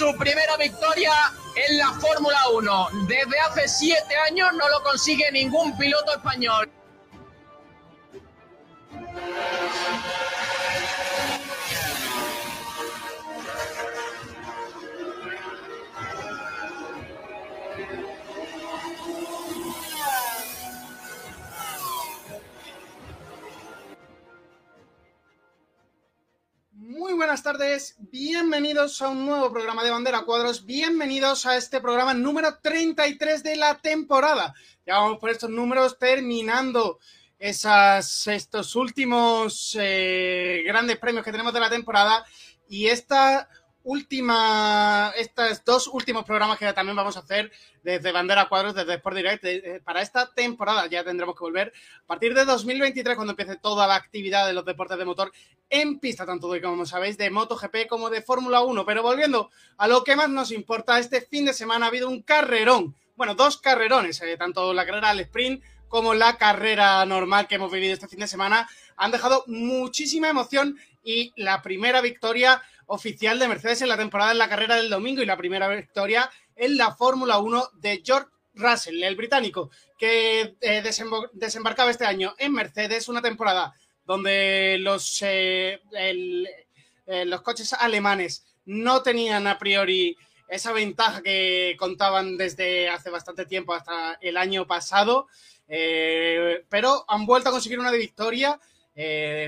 su primera victoria en la Fórmula 1. Desde hace siete años no lo consigue ningún piloto español. A un nuevo programa de Bandera Cuadros, bienvenidos a este programa número 33 de la temporada. Ya vamos por estos números terminando esas, estos últimos eh, grandes premios que tenemos de la temporada y esta última, estos dos últimos programas que también vamos a hacer desde Bandera Cuadros, desde Sport Direct, eh, para esta temporada ya tendremos que volver a partir de 2023 cuando empiece toda la actividad de los deportes de motor en pista, tanto de, como sabéis, de MotoGP como de Fórmula 1. Pero volviendo a lo que más nos importa, este fin de semana ha habido un carrerón, bueno, dos carrerones, eh, tanto la carrera al sprint como la carrera normal que hemos vivido este fin de semana, han dejado muchísima emoción y la primera victoria oficial de Mercedes en la temporada en la carrera del domingo y la primera victoria en la Fórmula 1 de George Russell, el británico, que eh, desembarcaba este año en Mercedes, una temporada donde los, eh, eh, los coches alemanes no tenían a priori esa ventaja que contaban desde hace bastante tiempo hasta el año pasado, pero han vuelto a conseguir una victoria.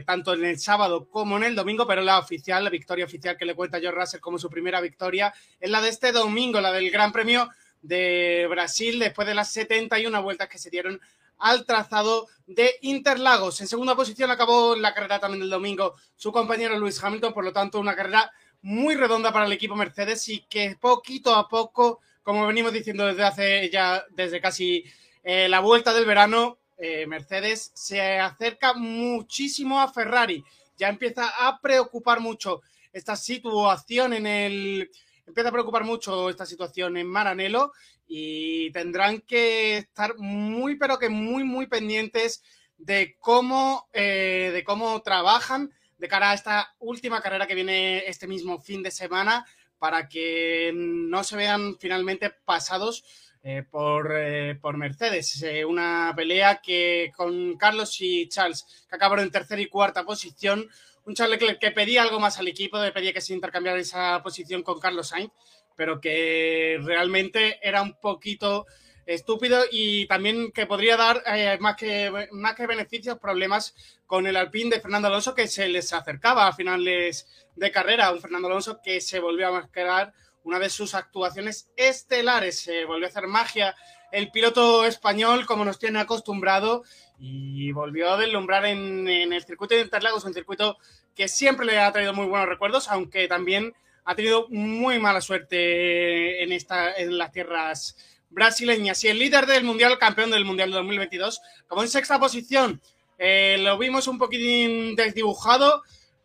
Tanto en el sábado como en el domingo, pero la oficial, la victoria oficial que le cuenta George Russell como su primera victoria, es la de este domingo, la del Gran Premio de Brasil después de las 71 vueltas que se dieron al trazado de Interlagos. En segunda posición acabó la carrera también del domingo su compañero Luis Hamilton, por lo tanto una carrera muy redonda para el equipo Mercedes y que poquito a poco, como venimos diciendo desde hace ya, desde casi eh, la vuelta del verano, eh, Mercedes se acerca muchísimo a Ferrari. Ya empieza a preocupar mucho esta situación en el empieza a preocupar mucho esta situación en Maranello y tendrán que estar muy, pero que muy, muy pendientes de cómo, eh, de cómo trabajan de cara a esta última carrera que viene este mismo fin de semana para que no se vean finalmente pasados eh, por, eh, por, Mercedes. una pelea que con Carlos y Charles, que acabaron en tercera y cuarta posición, un Charles Leclerc que pedía algo más al equipo, le pedía que se intercambiara esa posición con Carlos Sainz, pero que realmente era un poquito estúpido y también que podría dar eh, más, que, más que beneficios, problemas con el Alpine de Fernando Alonso que se les acercaba a finales de carrera. Un Fernando Alonso que se volvió a mascarar una de sus actuaciones estelares. Se volvió a hacer magia el piloto español como nos tiene acostumbrado y volvió a deslumbrar en, el circuito de Interlagos, un circuito que siempre le ha traído muy buenos recuerdos, aunque también ha tenido muy mala suerte en, esta, en las tierras brasileñas. Y el líder del Mundial, campeón del Mundial de 2022, como en sexta posición, eh, lo vimos un poquitín desdibujado,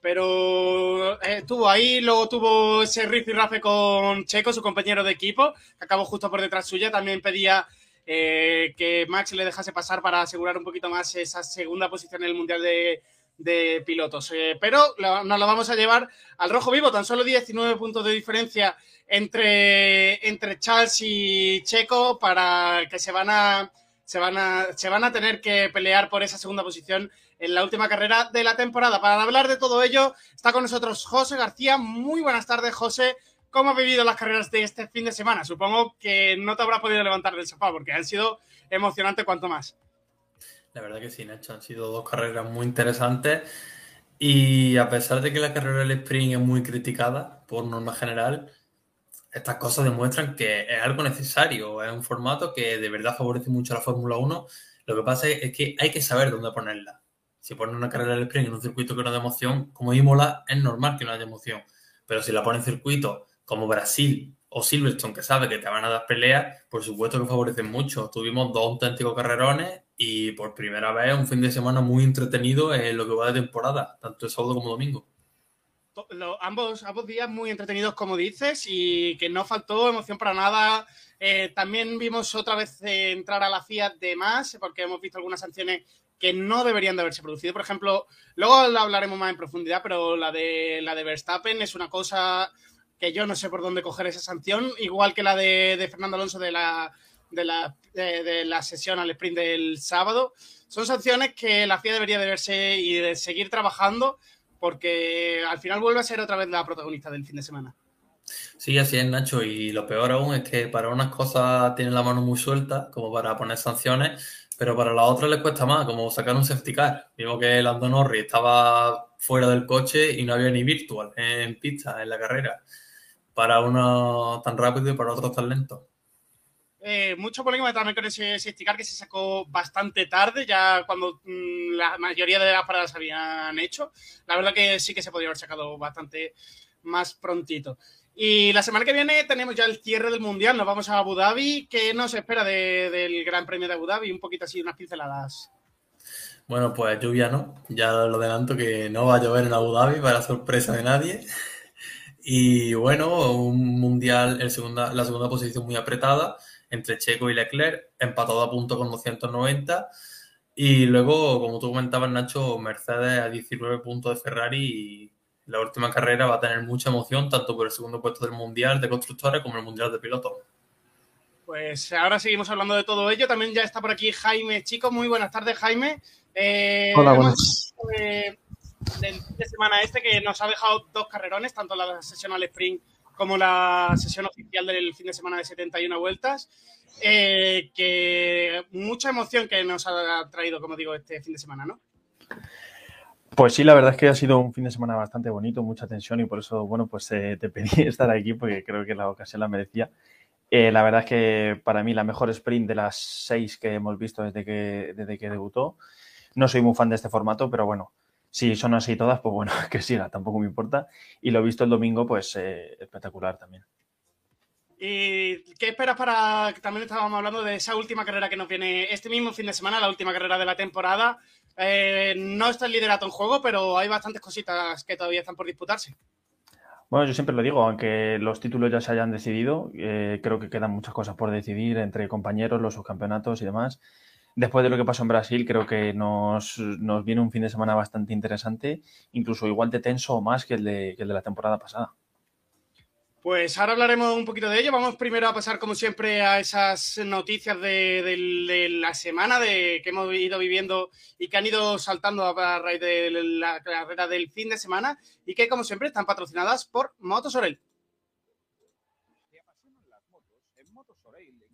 pero eh, estuvo ahí, luego tuvo ese riff y rafe con Checo, su compañero de equipo, que acabó justo por detrás suya, también pedía eh, que Max le dejase pasar para asegurar un poquito más esa segunda posición en el Mundial de, Pilotos. Eh, pero nos lo vamos a llevar al rojo vivo, tan solo 19 puntos de diferencia entre, entre Charles y Checo para que se van a se van a se van a tener que pelear por esa segunda posición en la última carrera de la temporada. Para hablar de todo ello, está con nosotros José García. Muy buenas tardes, José. ¿Cómo has vivido las carreras de este fin de semana? Supongo que no te habrá podido levantar del sofá porque han sido emocionantes cuanto más. La verdad que sí, Nacho, han sido dos carreras muy interesantes y a pesar de que la carrera del sprint es muy criticada por norma general, estas cosas demuestran que es algo necesario, es un formato que de verdad favorece mucho a la Fórmula 1. Lo que pasa es que hay que saber dónde ponerla. Si pones una carrera del sprint en un circuito que no da emoción, como Imola, es normal que no haya emoción. Pero si la pones en circuito como Brasil o Silverstone, que sabe que te van a dar peleas, por supuesto que favorecen mucho. Tuvimos dos auténticos carrerones y por primera vez un fin de semana muy entretenido en lo que va de temporada, tanto el sábado como domingo. ambos, ambos días muy entretenidos, como dices, y que no faltó emoción para nada. Eh, también vimos otra vez entrar a la FIA de más, porque hemos visto algunas sanciones que no deberían de haberse producido. Por ejemplo, luego la hablaremos más en profundidad, pero la de la de Verstappen es una cosa que yo no sé por dónde coger esa sanción, igual que la de, Fernando Alonso de la, de la, de, la sesión al sprint del sábado. Son sanciones que la FIA debería de verse y de seguir trabajando porque al final vuelve a ser otra vez la protagonista del fin de semana. Sí, así es, Nacho. Y lo peor aún es que para unas cosas tienen la mano muy suelta, como para poner sanciones, pero para las otras les cuesta más, como sacar un safety car. Vimos que Lando Norris estaba fuera del coche y no había ni virtual en pista, en la carrera para uno tan rápido y para otros tan lento. Eh, mucho polémica también con ese esticar que se sacó bastante tarde, ya cuando mm, la mayoría de las paradas habían hecho. La verdad que sí que se podría haber sacado bastante más prontito. Y la semana que viene tenemos ya el cierre del Mundial, nos vamos a Abu Dhabi. ¿Qué nos espera del Gran Premio de Abu Dhabi? Un poquito así, unas pinceladas. Bueno, pues lluvia no, ya lo adelanto que no va a llover en Abu Dhabi para sorpresa de nadie. Y bueno, un mundial, el la segunda posición muy apretada entre Checo y Leclerc, empatado a punto con 290. Y luego, como tú comentabas, Nacho, Mercedes a 19 puntos de Ferrari y la última carrera va a tener mucha emoción, tanto por el segundo puesto del Mundial de Constructores como el Mundial de Pilotos. Pues ahora seguimos hablando de todo ello. También ya está por aquí Jaime Chico. Muy buenas tardes, Jaime. Eh, Hola, buenas. del fin de semana este que nos ha dejado dos carrerones, tanto la sesión al sprint como la sesión oficial del fin de semana de 71 vueltas. Eh, que mucha emoción que nos ha traído, como digo, este fin de semana, ¿no? Pues sí, la verdad es que ha sido un fin de semana bastante bonito, mucha tensión y por eso, bueno, pues eh, te pedí estar aquí porque creo que la ocasión la merecía. Eh, la verdad es que para mí la mejor sprint de las seis que hemos visto desde que, desde que debutó. No soy muy fan de este formato, pero bueno, si son así todas, pues bueno, que siga, tampoco me importa. Y lo visto el domingo, pues eh, espectacular también. ¿Y qué esperas para, también estábamos hablando de esa última carrera que nos viene este mismo fin de semana, la última carrera de la temporada? Eh, no está el liderato en juego, pero hay bastantes cositas que todavía están por disputarse. Bueno, yo siempre lo digo, aunque los títulos ya se hayan decidido, eh, creo que quedan muchas cosas por decidir entre compañeros, los subcampeonatos y demás. Después de lo que pasó en Brasil, creo que nos, viene un fin de semana bastante interesante, incluso igual de tenso o más que el de la temporada pasada. Pues ahora hablaremos un poquito de ello. Vamos primero a pasar, como siempre, a esas noticias de, la semana de, que hemos ido viviendo y que han ido saltando a raíz de la carrera del fin de semana y que, como siempre, están patrocinadas por Motosorel.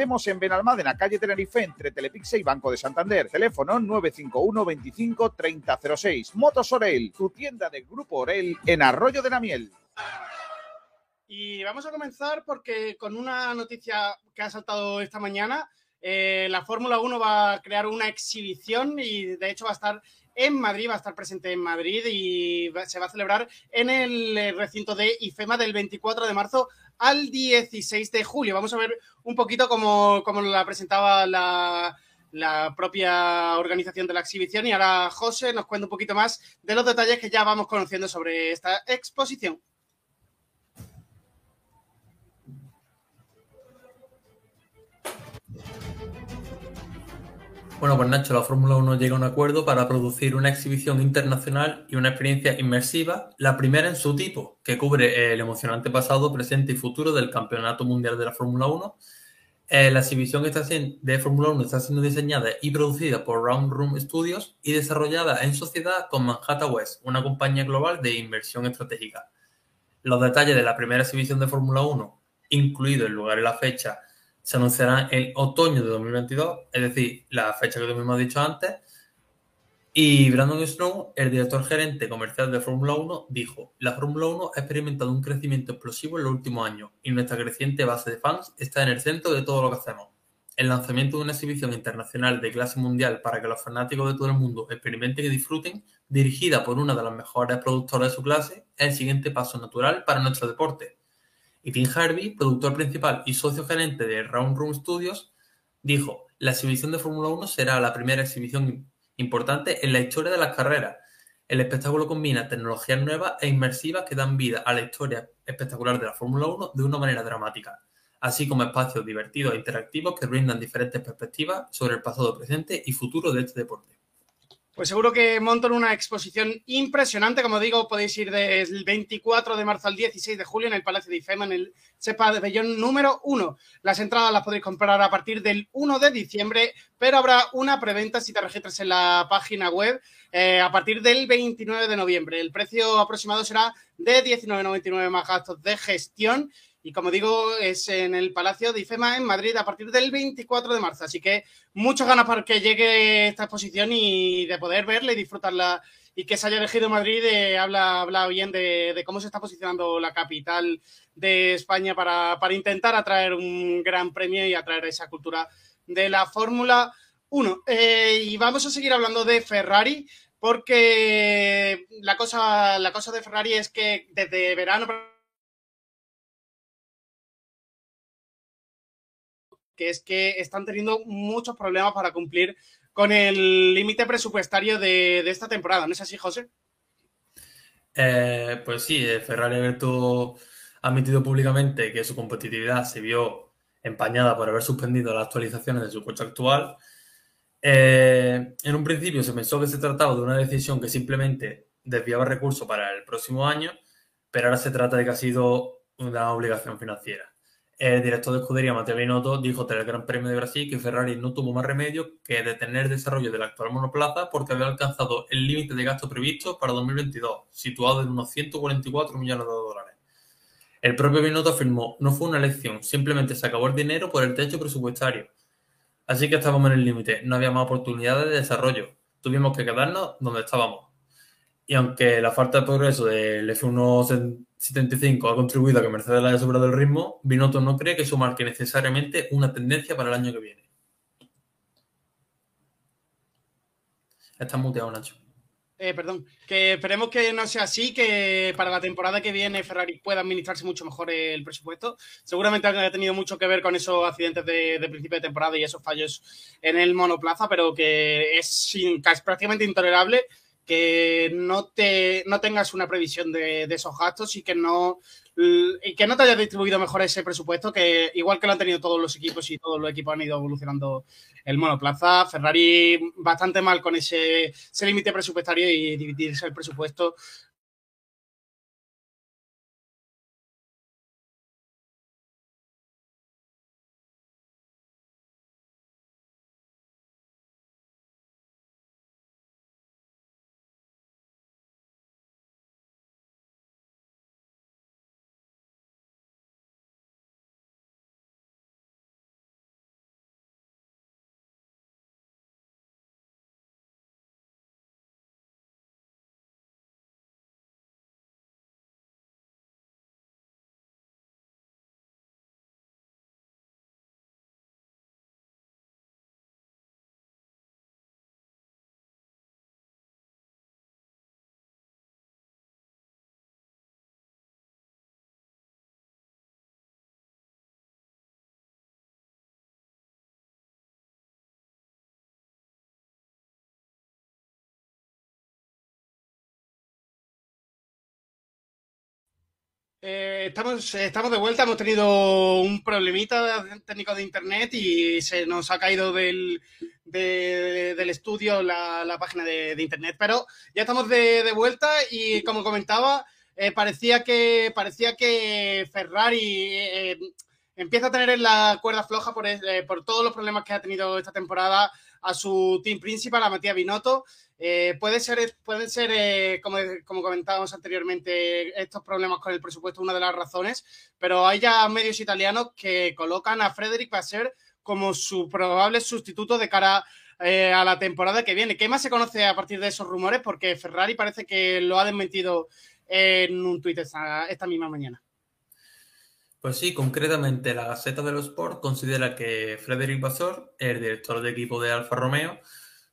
Atendemos en Benalmádena, calle Tenerife, entre Telepixe y Banco de Santander. Teléfono 951 25 3006. Motos Orel, tu tienda del Grupo Orel en Arroyo de la Miel. Y vamos a comenzar porque con una noticia que ha saltado esta mañana, eh, la Fórmula 1 va a crear una exhibición y de hecho va a estar en Madrid, va a estar presente en Madrid y se va a celebrar en el recinto de IFEMA del 24 de marzo al 16 de julio. Vamos a ver un poquito cómo, la presentaba la, la propia organización de la exhibición y ahora José nos cuenta un poquito más de los detalles que ya vamos conociendo sobre esta exposición. Bueno, pues Nacho, la Fórmula 1 llega a un acuerdo para producir una exhibición internacional y una experiencia inmersiva, la primera en su tipo, que cubre el emocionante pasado, presente y futuro del Campeonato Mundial de la Fórmula 1. Eh, la exhibición de Fórmula 1 está siendo diseñada y producida por Round Room Studios y desarrollada en sociedad con Manhattan West, una compañía global de inversión estratégica. Los detalles de la primera exhibición de Fórmula 1, incluido el lugar y la fecha, se anunciará en otoño de 2022, es decir, la fecha que tú mismo has dicho antes. Y Brandon Snow, el director gerente comercial de Fórmula 1, dijo, la Fórmula 1 ha experimentado un crecimiento explosivo en los últimos años y nuestra creciente base de fans está en el centro de todo lo que hacemos. El lanzamiento de una exhibición internacional de clase mundial para que los fanáticos de todo el mundo experimenten y disfruten, dirigida por una de las mejores productoras de su clase, es el siguiente paso natural para nuestro deporte y Tim Harvey, productor principal y socio gerente de Round Room Studios, dijo, la exhibición de Fórmula 1 será la primera exhibición importante en la historia de las carreras. El espectáculo combina tecnologías nuevas e inmersivas que dan vida a la historia espectacular de la Fórmula 1 de una manera dramática, así como espacios divertidos e interactivos que brindan diferentes perspectivas sobre el pasado, presente y futuro de este deporte. Pues seguro que montan una exposición impresionante. Como digo, podéis ir del 24 de marzo al 16 de julio en el Palacio de IFEMA, en el Sepa de Bellón número 1. Las entradas las podéis comprar a partir del 1 de diciembre, pero habrá una preventa si te registras en la página web eh, a partir del 29 de noviembre. El precio aproximado será de 19,99 más gastos de gestión y como digo, es en el Palacio de IFEMA en Madrid a partir del 24 de marzo. Así que muchas ganas para que llegue esta exposición y de poder verla y disfrutarla. Y que se haya elegido Madrid, eh, habla, habla bien de, cómo se está posicionando la capital de España para, intentar atraer un gran premio y atraer esa cultura de la Fórmula 1. Eh, y vamos a seguir hablando de Ferrari, porque la cosa, la cosa de Ferrari es que desde verano que es que están teniendo muchos problemas para cumplir con el límite presupuestario de, esta temporada. ¿No es así, José? Eh, pues sí, eh, Ferrari ha admitido públicamente que su competitividad se vio empañada por haber suspendido las actualizaciones de su coche actual. Eh, en un principio se pensó que se trataba de una decisión que simplemente desviaba recursos para el próximo año, pero ahora se trata de que ha sido una obligación financiera. El director de escudería, Matteo Binotto, dijo tras el Gran Premio de Brasil que Ferrari no tuvo más remedio que detener el desarrollo de la actual monoplaza porque había alcanzado el límite de gasto previsto para 2022, situado en unos 144 millones de dólares. El propio Binotto afirmó, no fue una elección, simplemente se acabó el dinero por el techo presupuestario. Así que estábamos en el límite, no había más oportunidades de desarrollo. Tuvimos que quedarnos donde estábamos. Y aunque la falta de progreso del F175 ha contribuido a que Mercedes haya superado el ritmo, Binotto no cree que eso marque necesariamente una tendencia para el año que viene. Estás muteado, Nacho. Eh, perdón, que esperemos que no sea así, que para la temporada que viene Ferrari pueda administrarse mucho mejor el presupuesto. Seguramente ha tenido mucho que ver con esos accidentes de, principio de temporada y esos fallos en el monoplaza, pero que es prácticamente intolerable que no, te, no tengas una previsión de, esos gastos y que no y que no te haya distribuido mejor ese presupuesto, que igual que lo han tenido todos los equipos y todos los equipos han ido evolucionando el monoplaza, Ferrari bastante mal con ese, ese límite presupuestario y dividirse el presupuesto Eh, estamos, estamos de vuelta, hemos tenido un problemita técnico de internet y se nos ha caído del, del estudio la, página de, internet, pero ya estamos de, vuelta y como comentaba, eh, parecía, que, parecía que Ferrari eh, empieza a tener en la cuerda floja por, por todos los problemas que ha tenido esta temporada a su team principal, a Matías Binotto. Eh, puede ser, pueden ser eh, como, comentábamos anteriormente, estos problemas con el presupuesto una de las razones, pero hay ya medios italianos que colocan a Frederick Basser como su probable sustituto de cara eh, a la temporada que viene. ¿Qué más se conoce a partir de esos rumores? Porque Ferrari parece que lo ha desmentido en un tuit esta, misma mañana. Pues sí, concretamente la Gaceta de los Sport considera que Frederick Vassor, el director de equipo de Alfa Romeo,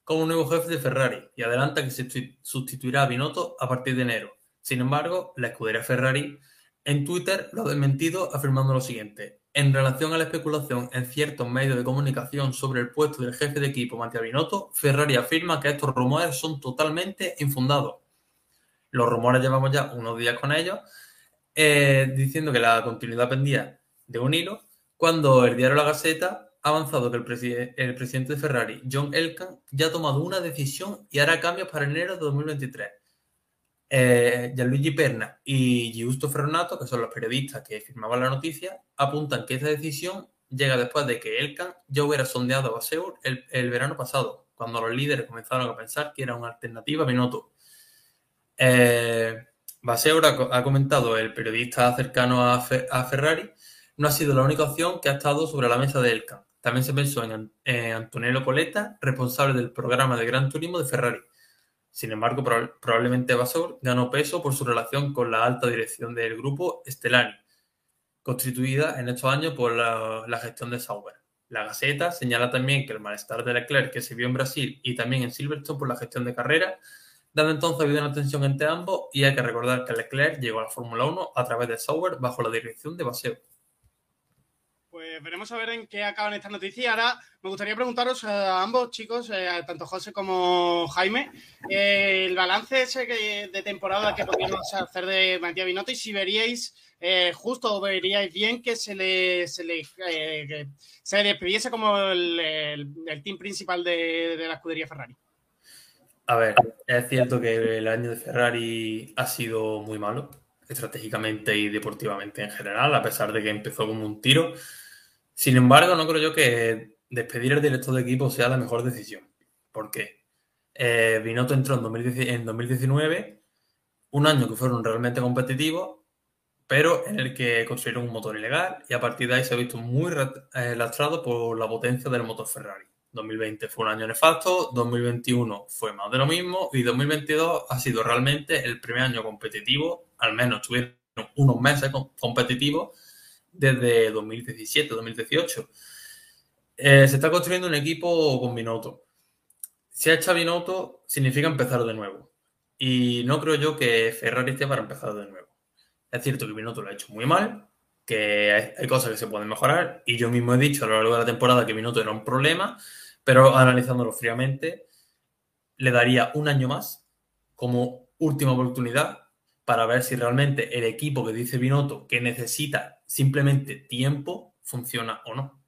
como nuevo jefe de Ferrari y adelanta que se sustituirá a Binotto a partir de enero. Sin embargo, la escudería Ferrari en Twitter lo ha desmentido afirmando lo siguiente. En relación a la especulación en ciertos medios de comunicación sobre el puesto del jefe de equipo Matías Binotto, Ferrari afirma que estos rumores son totalmente infundados. Los rumores llevamos ya unos días con ellos eh, diciendo que la continuidad pendía de un hilo, cuando el diario La Gaceta avanzado que el, presidente de Ferrari, John Elkann, ya ha tomado una decisión y hará cambios para enero de 2023. Eh, Gianluigi Perna y Giusto Ferronato, que son los periodistas que firmaban la noticia, apuntan que esta decisión llega después de que Elkan ya hubiera sondeado a Baseur el, verano pasado, cuando los líderes comenzaron a pensar que era una alternativa a Binotto. Eh, Baseur ha comentado el periodista cercano a, Ferrari, no ha sido la única opción que ha estado sobre la mesa de Elka. También se pensó en, Antonello Coletta, responsable del programa de Gran Turismo de Ferrari. Sin embargo, probablemente Baseur ganó peso por su relación con la alta dirección del grupo Stellani, constituida en estos años por la, gestión de Sauber. La Gaceta señala también que el malestar de Leclerc que se vio en Brasil y también en Silverstone por la gestión de carrera Dando entonces habido una tensión entre ambos y hay que recordar que Leclerc llegó a la Fórmula 1 a través de Sauber bajo la dirección de Baseo. Pues veremos a ver en qué acaban estas noticias. Ahora me gustaría preguntaros a ambos chicos, eh, tanto José como Jaime, eh, el balance ese de temporada que podríamos hacer de Matías Binotto y si veríais eh, justo o veríais bien que se le, se le, se despidiese como el, team principal de la escudería Ferrari. A ver, es cierto que el año de Ferrari ha sido muy malo, estratégicamente y deportivamente en general, a pesar de que empezó como un tiro. Sin embargo, no creo yo que despedir el director de equipo sea la mejor decisión. ¿Por qué? Eh, entró en, 2019, un año que fueron realmente competitivos, pero en el que construyeron un motor ilegal y a partir de ahí se ha visto muy eh, lastrado por la potencia del motor Ferrari. 2020 fue un año nefasto, 2021 fue más de lo mismo y 2022 ha sido realmente el primer año competitivo, al menos tuvieron unos meses competitivos desde 2017-2018. Eh, se está construyendo un equipo con Binotto. Si ha hecho Binotto, significa empezar de nuevo. Y no creo yo que Ferrari esté para empezar de nuevo. Es cierto que Binotto lo ha hecho muy mal, que hay, cosas que se pueden mejorar. Y yo mismo he dicho a lo largo de la temporada que Binotto era un problema, pero analizándolo fríamente, le daría un año más como última oportunidad para ver si realmente el equipo que dice Binotto que necesita simplemente tiempo funciona o no.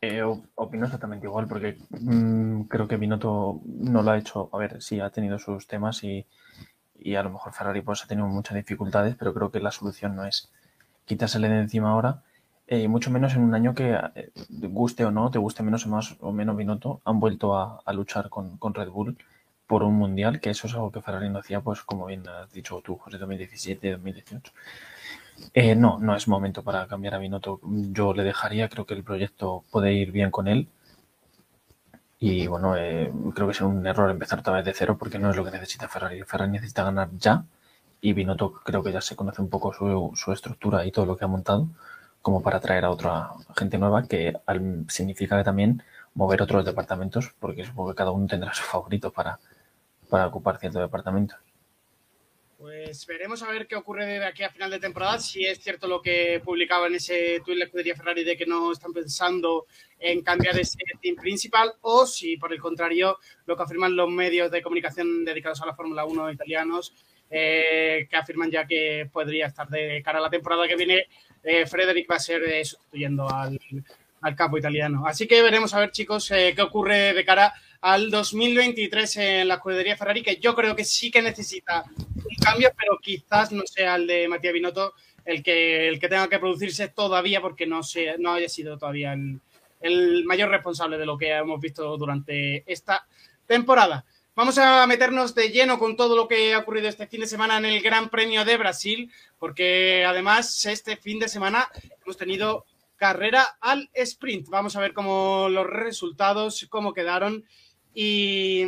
Eh, opino exactamente igual, porque mm, creo que Binotto no lo ha hecho. A ver, sí ha tenido sus temas y, a lo mejor Ferrari pues ha tenido muchas dificultades, pero creo que la solución no es quitársele de encima ahora, eh, y mucho menos en un año que eh, guste o no, te guste menos o más o menos Binotto, han vuelto a, luchar con, con Red Bull por un mundial, que eso es algo que Ferrari no hacía, pues como bien has dicho tú, José, 2017, 2018. Eh, no, no es momento para cambiar a Binotto. Yo le dejaría, creo que el proyecto puede ir bien con él. Y bueno, eh, creo que es un error empezar otra vez de cero porque no es lo que necesita Ferrari. Ferrari necesita ganar ya y Binotto creo que ya se conoce un poco su, su estructura y todo lo que ha montado como para traer a otra gente nueva que significa también mover otros departamentos porque supongo que cada uno tendrá su favorito para, para ocupar cierto departamento. Pues veremos a ver qué ocurre de aquí a final de temporada, si es cierto lo que publicaba en ese tweet la escudería Ferrari de que no están pensando en cambiar ese team principal o si por el contrario lo que afirman los medios de comunicación dedicados a la Fórmula 1 italianos eh, que afirman ya que podría estar de cara a la temporada que viene eh, Frederick va a ser eh, sustituyendo al, al, capo italiano. Así que veremos a ver chicos eh, qué ocurre de cara al 2023 en la escudería Ferrari, que yo creo que sí que necesita un cambio, pero quizás no sea el de Matías Binotto el que, el que tenga que producirse todavía, porque no, se, no haya sido todavía el, el mayor responsable de lo que hemos visto durante esta temporada. Vamos a meternos de lleno con todo lo que ha ocurrido este fin de semana en el Gran Premio de Brasil, porque además este fin de semana hemos tenido carrera al sprint. Vamos a ver cómo los resultados, cómo quedaron y,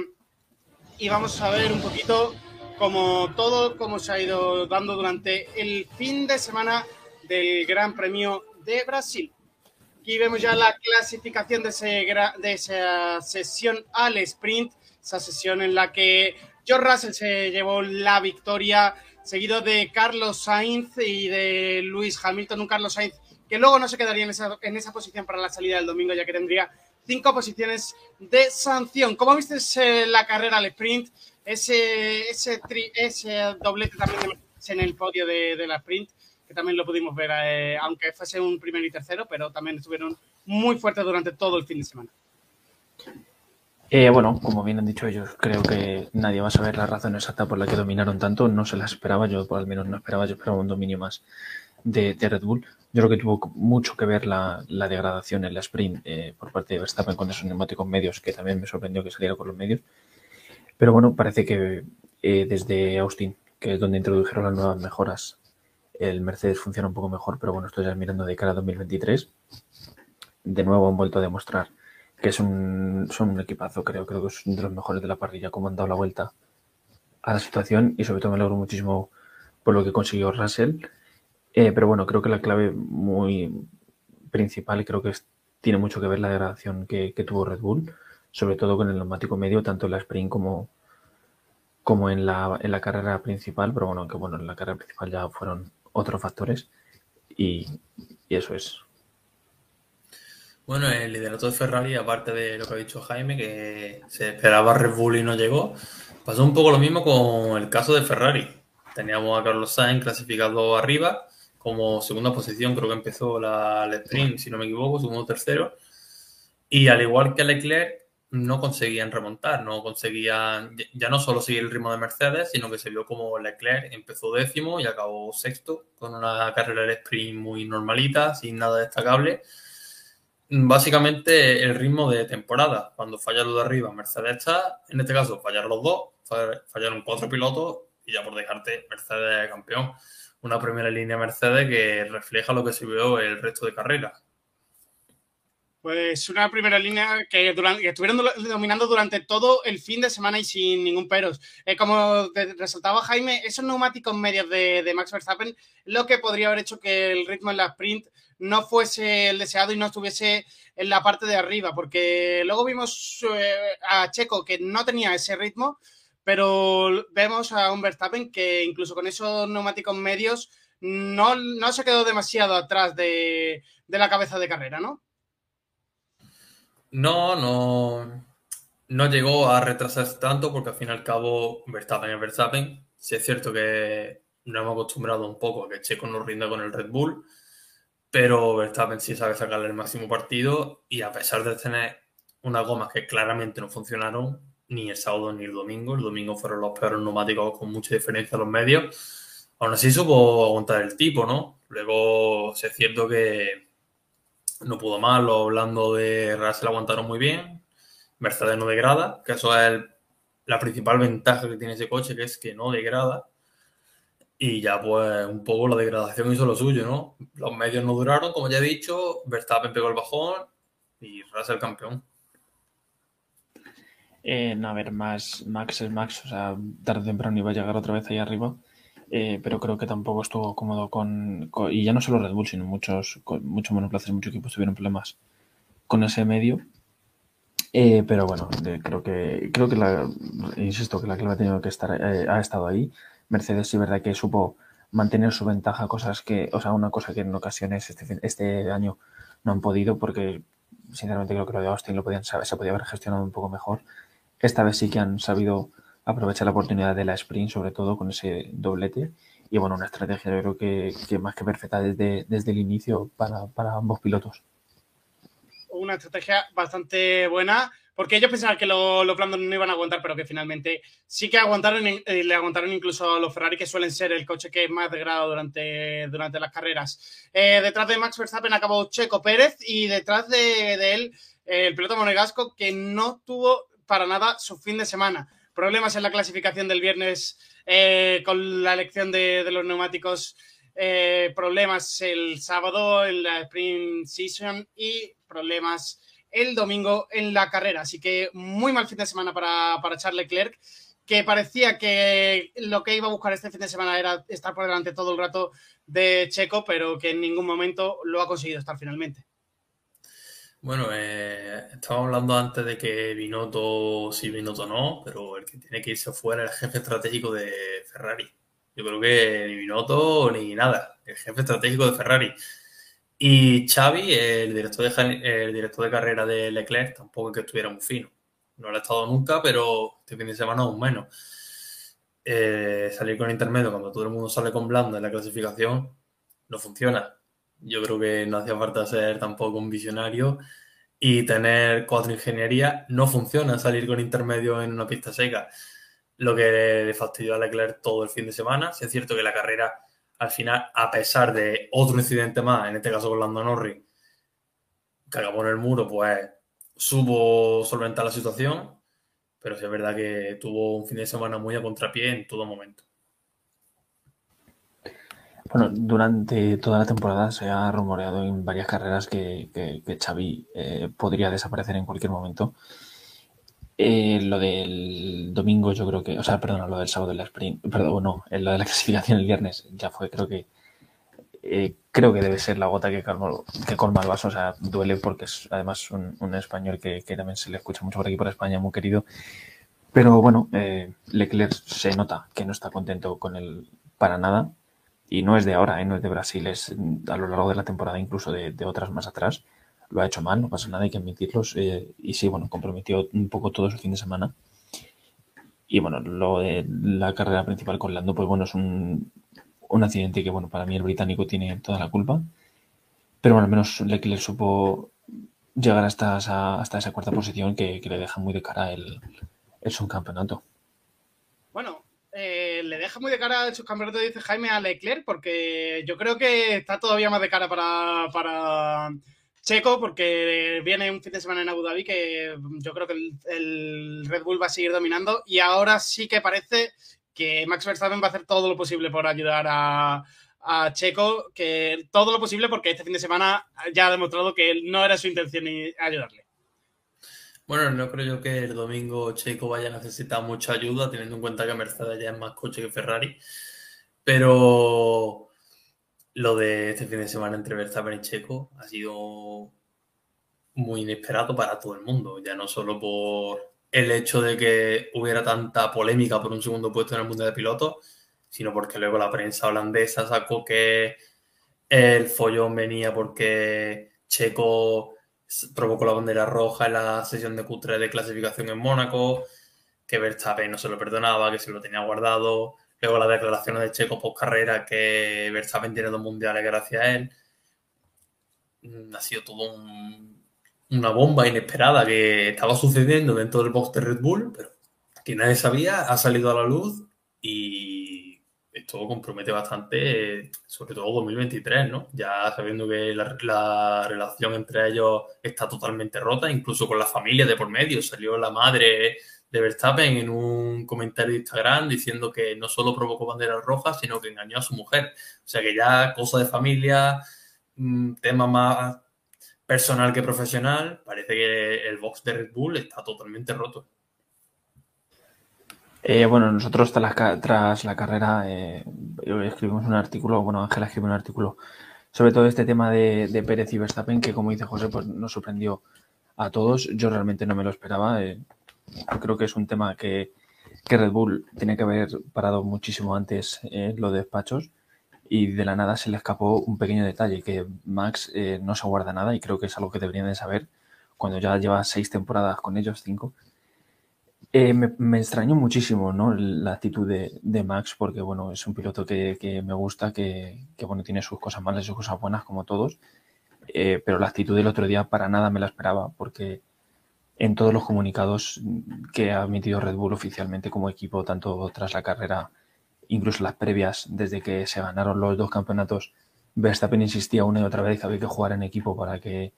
vamos a ver un poquito cómo todo, cómo se ha ido dando durante el fin de semana del Gran Premio de Brasil. Aquí vemos ya la clasificación de, ese, de esa sesión al sprint, esa sesión en la que George Russell se llevó la victoria, seguido de Carlos Sainz y de Luis Hamilton, un Carlos Sainz que luego no se quedaría en esa, en esa posición para la salida del domingo, ya que tendría cinco posiciones de sanción. ¿Cómo viste la carrera al sprint? Ese, ese, ese doblete también en el podio de, la sprint, que también lo pudimos ver, eh, aunque fuese un primero y tercero, pero también estuvieron muy fuertes durante todo el fin de semana. Eh, bueno, como bien han dicho ellos, creo que nadie va a saber la razón exacta por la que dominaron tanto. No se las esperaba, yo por al menos no esperaba, yo esperaba un dominio más de, de Red Bull. Yo creo que tuvo mucho que ver la, la degradación en la sprint eh, por parte de Verstappen con esos neumáticos medios, que también me sorprendió que saliera con los medios. Pero bueno, parece que eh, desde Austin, que es donde introdujeron las nuevas mejoras, el Mercedes funciona un poco mejor, pero bueno, estoy ya mirando de cara a 2023. De nuevo han vuelto a demostrar que es un, son un equipazo, creo, creo que es uno de los mejores de la parrilla, como han dado la vuelta a la situación y sobre todo me alegro muchísimo por lo que consiguió Russell eh, pero bueno, creo que la clave muy principal y creo que tiene mucho que ver la degradación que, tuvo Red Bull, sobre todo con el neumático medio, tanto en la sprint como, como en, la, en la carrera principal, pero bueno, que bueno, en la carrera principal ya fueron otros factores y, y eso es. Bueno, el liderato de Ferrari, aparte de lo que ha dicho Jaime, que se esperaba Red Bull y no llegó, pasó un poco lo mismo con el caso de Ferrari. Teníamos a Carlos Sainz clasificado arriba, como segunda posición, creo que empezó la, el sprint, si no me equivoco, segundo o tercero. Y al igual que Leclerc, no conseguían remontar, no conseguían ya no solo seguir el ritmo de Mercedes, sino que se vio como Leclerc empezó décimo y acabó sexto, con una carrera de sprint muy normalita, sin nada destacable básicamente el ritmo de temporada. Cuando falla lo de arriba, Mercedes está, en este caso, fallar los dos, fallaron cuatro pilotos y ya por dejarte, Mercedes campeón. Una primera línea Mercedes que refleja lo que se vio el resto de carreras. Pues una primera línea que, durante, estuvieron dominando durante todo el fin de semana y sin ningún peros. Eh, como resaltaba Jaime, esos neumáticos medios de, de, Max Verstappen, lo que podría haber hecho que el ritmo en la sprint no fuese el deseado y no estuviese en la parte de arriba, porque luego vimos eh, a Checo que no tenía ese ritmo, pero vemos a un Verstappen que incluso con esos neumáticos medios no, no se quedó demasiado atrás de, de la cabeza de carrera, ¿no? No, no, no llegó a retrasarse tanto porque al fin y al cabo Verstappen es Verstappen. Sí es cierto que nos hemos acostumbrado un poco a que Checo nos rinda con el Red Bull, pero Verstappen sí sabe sacarle el máximo partido y a pesar de tener unas gomas que claramente no funcionaron ni el sábado ni el domingo, el domingo fueron los peores neumáticos con mucha diferencia los medios, aún así supo aguantar el tipo, ¿no? Luego sí es cierto que no pudo los hablando de Russell aguantaron muy bien, Mercedes no degrada, que eso es la principal ventaja que tiene ese coche, que es que no degrada. Y ya pues un poco la degradación hizo lo suyo, ¿no? Los medios no duraron, como ya he dicho, Verstappen pegó el bajón y Russell campeón. Eh, no, a ver, más, Max es Max, o sea, tarde o temprano iba a llegar otra vez ahí arriba, eh, pero creo que tampoco estuvo cómodo con, y ya no solo Red Bull, sino muchos, muchos monoplazas, muchos equipos tuvieron problemas con ese medio. Eh, pero bueno, creo que, creo que la, insisto, que la clave ha tenido que estar, ha estado ahí. Mercedes sí verdad que supo mantener su ventaja, cosas que, o sea, una cosa que en ocasiones este, este año no han podido porque sinceramente creo que lo de Austin lo podían se podía haber gestionado un poco mejor. Esta vez sí que han sabido aprovechar la oportunidad de la sprint, sobre todo con ese doblete. Y bueno, una estrategia yo creo que, que más que perfecta desde, desde el inicio para, para ambos pilotos. Una estrategia bastante buena porque ellos pensaban que los lo blandos no iban a aguantar, pero que finalmente sí que aguantaron, eh, le aguantaron incluso a los Ferrari, que suelen ser el coche que es más degradado durante, durante las carreras. Eh, detrás de Max Verstappen acabó Checo Pérez y detrás de, él eh, el piloto monegasco que no tuvo para nada su fin de semana. Problemas en la clasificación del viernes con la elección de, los neumáticos. problemas el sábado en la sprint season y problemas el domingo en la carrera. Así que muy mal fin de semana para, para Charles Leclerc, que parecía que lo que iba a buscar este fin de semana era estar por delante todo el rato de Checo, pero que en ningún momento lo ha conseguido estar finalmente. Bueno, eh, estábamos hablando antes de que Binotto sí, Binotto no, pero el que tiene que irse fuera es el jefe estratégico de Ferrari. Yo creo que ni Binotto ni nada, el jefe estratégico de Ferrari. Y Xavi, el director de, el director de carrera de Leclerc, tampoco es que estuviera muy fino. No lo ha estado nunca, pero este fin de semana aún menos. Eh, salir con intermedio cuando todo el mundo sale con blando en la clasificación no funciona. Yo creo que no hacía falta ser tampoco un visionario y tener cuatro ingenierías. No funciona salir con intermedio en una pista seca. Lo que le fastidió a Leclerc todo el fin de semana. Si es cierto que la carrera al final, a pesar de otro incidente más, en este caso con Lando Norris, que acabó en el muro, pues supo solventar la situación, pero sí es verdad que tuvo un fin de semana muy a contrapié en todo momento. Bueno, durante toda la temporada se ha rumoreado en varias carreras que, que, Xavi eh, podría desaparecer en cualquier momento. Eh, lo del domingo, yo creo que, o sea, perdón, lo del sábado de la sprint, perdón, no, lo de la clasificación el viernes ya fue, creo que, eh, creo que debe ser la gota que, que colma el vaso, o sea, duele porque es además un, español que, también se le escucha mucho por aquí por España, muy querido. Pero bueno, eh, Leclerc se nota que no está contento con él para nada y no es de ahora, ¿eh? no es de Brasil, es a lo largo de la temporada, incluso de, otras más atrás. Lo ha hecho mal, no pasa nada, hay que admitirlos. Eh, y sí, bueno, comprometió un poco todo su fin de semana. Y bueno, lo de la carrera principal con Lando, pues bueno, es un, un accidente que, bueno, para mí el británico tiene toda la culpa. Pero bueno, al menos Leclerc supo llegar hasta esa, hasta esa cuarta posición que, le deja muy de cara el, el subcampeonato. Deja muy de cara el subcampeonato, dice Jaime, a Leclerc, porque yo creo que está todavía más de cara para, para Checo, porque viene un fin de semana en Abu Dhabi que yo creo que el, Red Bull va a seguir dominando y ahora sí que parece que Max Verstappen va a hacer todo lo posible por ayudar a, a Checo, que todo lo posible porque este fin de semana ya ha demostrado que no era su intención ayudarle. Bueno, no creo yo que el domingo Checo vaya a necesitar mucha ayuda, teniendo en cuenta que Mercedes ya es más coche que Ferrari. Pero lo de este fin de semana entre Verstappen y Checo ha sido muy inesperado para todo el mundo, ya no solo por el hecho de que hubiera tanta polémica por un segundo puesto en el mundo de pilotos, sino porque luego la prensa holandesa sacó que el follón venía porque Checo provocó la bandera roja en la sesión de Q3 de clasificación en Mónaco, que Verstappen no se lo perdonaba, que se lo tenía guardado. Luego las declaraciones de Checo post carrera, que Verstappen tiene dos mundiales gracias a él. Mm, ha sido todo una bomba inesperada que estaba sucediendo dentro del box de Red Bull, pero que nadie sabía, ha salido a la luz y esto compromete bastante, sobre todo 2023, ¿no? Ya sabiendo que la, relación entre ellos está totalmente rota, incluso con la familia de por medio. Salió la madre de Verstappen en un comentario de Instagram diciendo que no solo provocó banderas rojas, sino que engañó a su mujer. O sea que ya cosa de familia, mm, tema más personal que profesional, parece que el box de Red Bull está totalmente roto. Eh, bueno, nosotros tras la, tras la carrera eh, escribimos un artículo, bueno, Ángela escribió un artículo sobre todo este tema de, Pérez y Verstappen, que como dice José, pues nos sorprendió a todos. Yo realmente no me lo esperaba. Eh, creo que es un tema que, Red Bull tiene que haber parado muchísimo antes en lo de despachos y de la nada se le escapó un pequeño detalle, que Max no se guarda nada y creo que es algo que deberían de saber cuando ya lleva seis temporadas con ellos, cinco, eh, me, extrañó muchísimo ¿no? la actitud de, Max, porque bueno, es un piloto que, me gusta, que, bueno, tiene sus cosas malas y sus cosas buenas, como todos. Eh, pero la actitud del otro día para nada me la esperaba, porque en todos los comunicados que ha emitido Red Bull oficialmente como equipo, tanto tras la carrera, incluso las previas, desde que se ganaron los dos campeonatos, Verstappen insistía una y otra vez que había que jugar en equipo para que,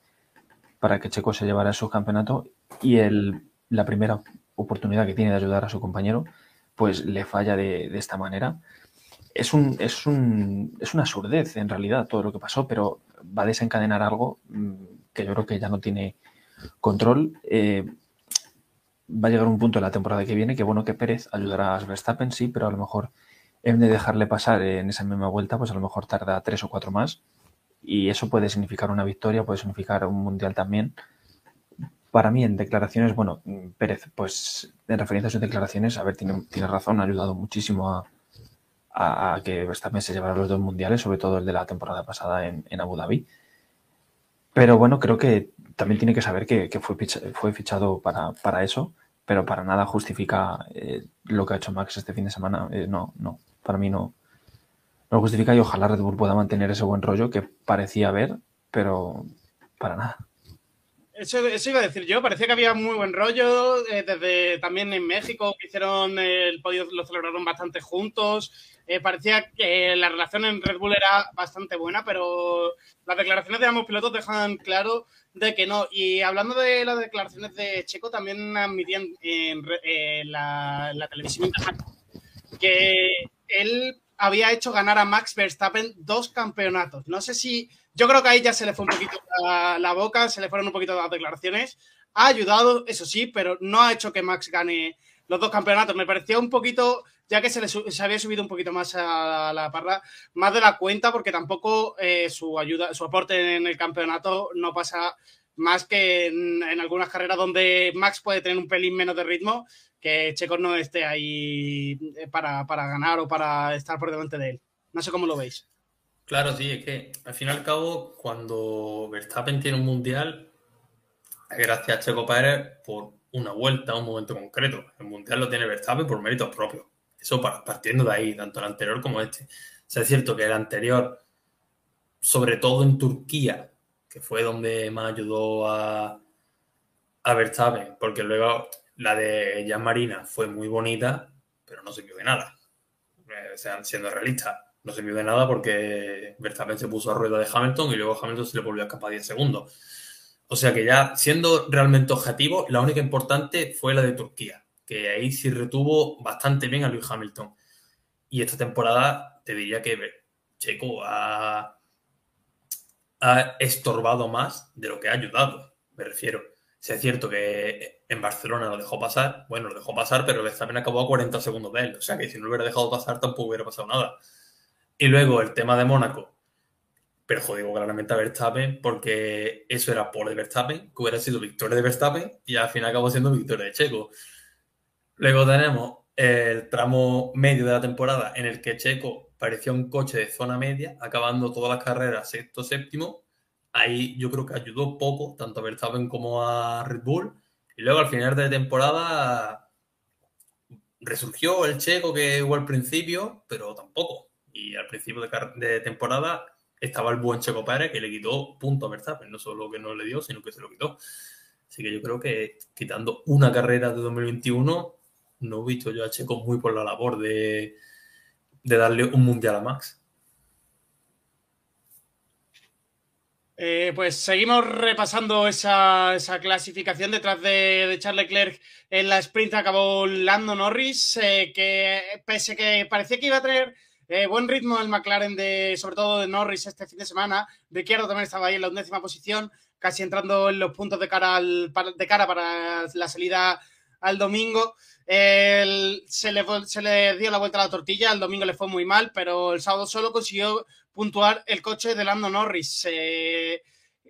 para que Checo se llevara esos campeonatos. Y el, la primera oportunidad que tiene de ayudar a su compañero, pues le falla de, esta manera. Es, un, es, un, es una surdez en realidad todo lo que pasó, pero va a desencadenar algo mm, que yo creo que ya no tiene control. Eh, va a llegar un punto en la temporada que viene que bueno que Pérez ayudará a Verstappen, sí, pero a lo mejor en de dejarle pasar en esa misma vuelta, pues a lo mejor tarda tres o cuatro más. Y eso puede significar una victoria, puede significar un mundial también para mí en declaraciones, bueno, Pérez, pues en referencia a sus declaraciones, a ver, tiene, tiene razón, ha ayudado muchísimo a, que Verstappen se llevara los dos mundiales, sobre todo el de la temporada pasada en, Abu Dhabi. Pero bueno, creo que también tiene que saber que, fue, fichado para, eso, pero para nada justifica eh, lo que ha hecho Max este fin de semana. Eh, no, no, para mí no, no lo justifica y ojalá Red Bull pueda mantener ese buen rollo que parecía haber, pero para nada. Eso, iba a decir yo, parecía que había muy buen rollo, eh, desde también en México que hicieron el podio, lo celebraron bastante juntos, eh, parecía que la relación en Red Bull era bastante buena, pero las declaraciones de ambos pilotos dejan claro de que no. Y hablando de las declaraciones de Checo, también admitían en, la, la televisión que él había hecho ganar a Max Verstappen dos campeonatos. No sé si yo creo que ahí ya se le fue un poquito la, boca, se le fueron un poquito las declaraciones. Ha ayudado, eso sí, pero no ha hecho que Max gane los dos campeonatos. Me parecía un poquito, ya que se, le, se había subido un poquito más a la parra, más de la cuenta, porque tampoco eh, su ayuda, su aporte en el campeonato no pasa más que en, algunas carreras donde Max puede tener un pelín menos de ritmo, que Checo no esté ahí eh, para, para ganar o para estar por delante de él. No sé cómo lo veis. Claro, sí, es que al fin y al cabo, cuando Verstappen tiene un mundial, gracias a Checo Pérez por una vuelta, un momento concreto. El mundial lo tiene Verstappen por méritos propios. Eso partiendo de ahí, tanto el anterior como este. O es cierto que el anterior, sobre todo en Turquía, que fue donde más ayudó a, a Verstappen, porque luego la de Jan Marina fue muy bonita, pero no sirvió de nada. Eh, o sea, siendo realistas, no sirvió de nada porque Verstappen se puso a rueda de Hamilton y luego Hamilton se le volvió a escapar 10 segundos. O sea que ya siendo realmente objetivo, la única importante fue la de Turquía, que ahí sí retuvo bastante bien a Lewis Hamilton. Y esta temporada te diría que Checo ha, ha estorbado más de lo que ha ayudado, me refiero. Si es cierto que en Barcelona lo dejó pasar, bueno, lo dejó pasar, pero también acabó a 40 segundos de él. O sea que si no lo hubiera dejado pasar, tampoco hubiera pasado nada. Y luego el tema de Mónaco, perjudicó claramente a Verstappen porque eso era por de Verstappen, que hubiera sido victoria de Verstappen y al final acabó siendo victoria de Checo. Luego tenemos el tramo medio de la temporada en el que Checo parecía un coche de zona media, acabando todas las carreras sexto, séptimo. Ahí yo creo que ayudó poco, tanto a Verstappen como a Red Bull. Y luego al final de temporada resurgió el Checo que hubo al principio, pero tampoco. Y al principio de, de temporada estaba el buen Checo Pérez que le quitó punto a Verstappen, no solo que no le dio, sino que se lo quitó. Así que yo creo que quitando una carrera de 2021, no he visto yo a Checo muy por la labor de, darle un mundial a Max. Eh, pues seguimos repasando esa, clasificación detrás de, Charles Leclerc en la sprint acabó Lando Norris, eh, que pese que parecía que iba a tener eh, buen ritmo el McLaren, de, sobre todo de Norris este fin de semana. Ricciardo también estaba ahí en la undécima posición, casi entrando en los puntos de cara, de para la salida al domingo. se, le, dio la vuelta a la tortilla, el domingo le fue muy mal, pero el sábado solo consiguió puntuar el coche de Lando Norris.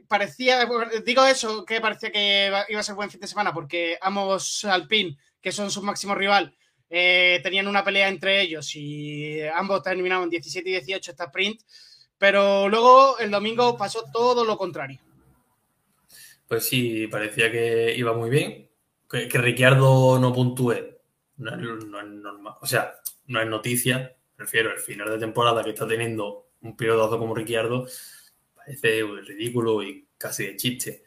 parecía, digo eso, que parecía que iba a ser buen fin de semana, porque ambos Alpine, que son su máximo rival, eh, tenían una pelea entre ellos y ambos terminaron 17 y 18 esta sprint, pero luego el domingo pasó todo lo contrario. Pues sí, parecía que iba muy bien. Que, que Ricciardo no puntúe no es, normal. O sea, no es noticia. Prefiero el final de temporada que está teniendo un pilotazo como Ricciardo. Parece ridículo y casi de chiste.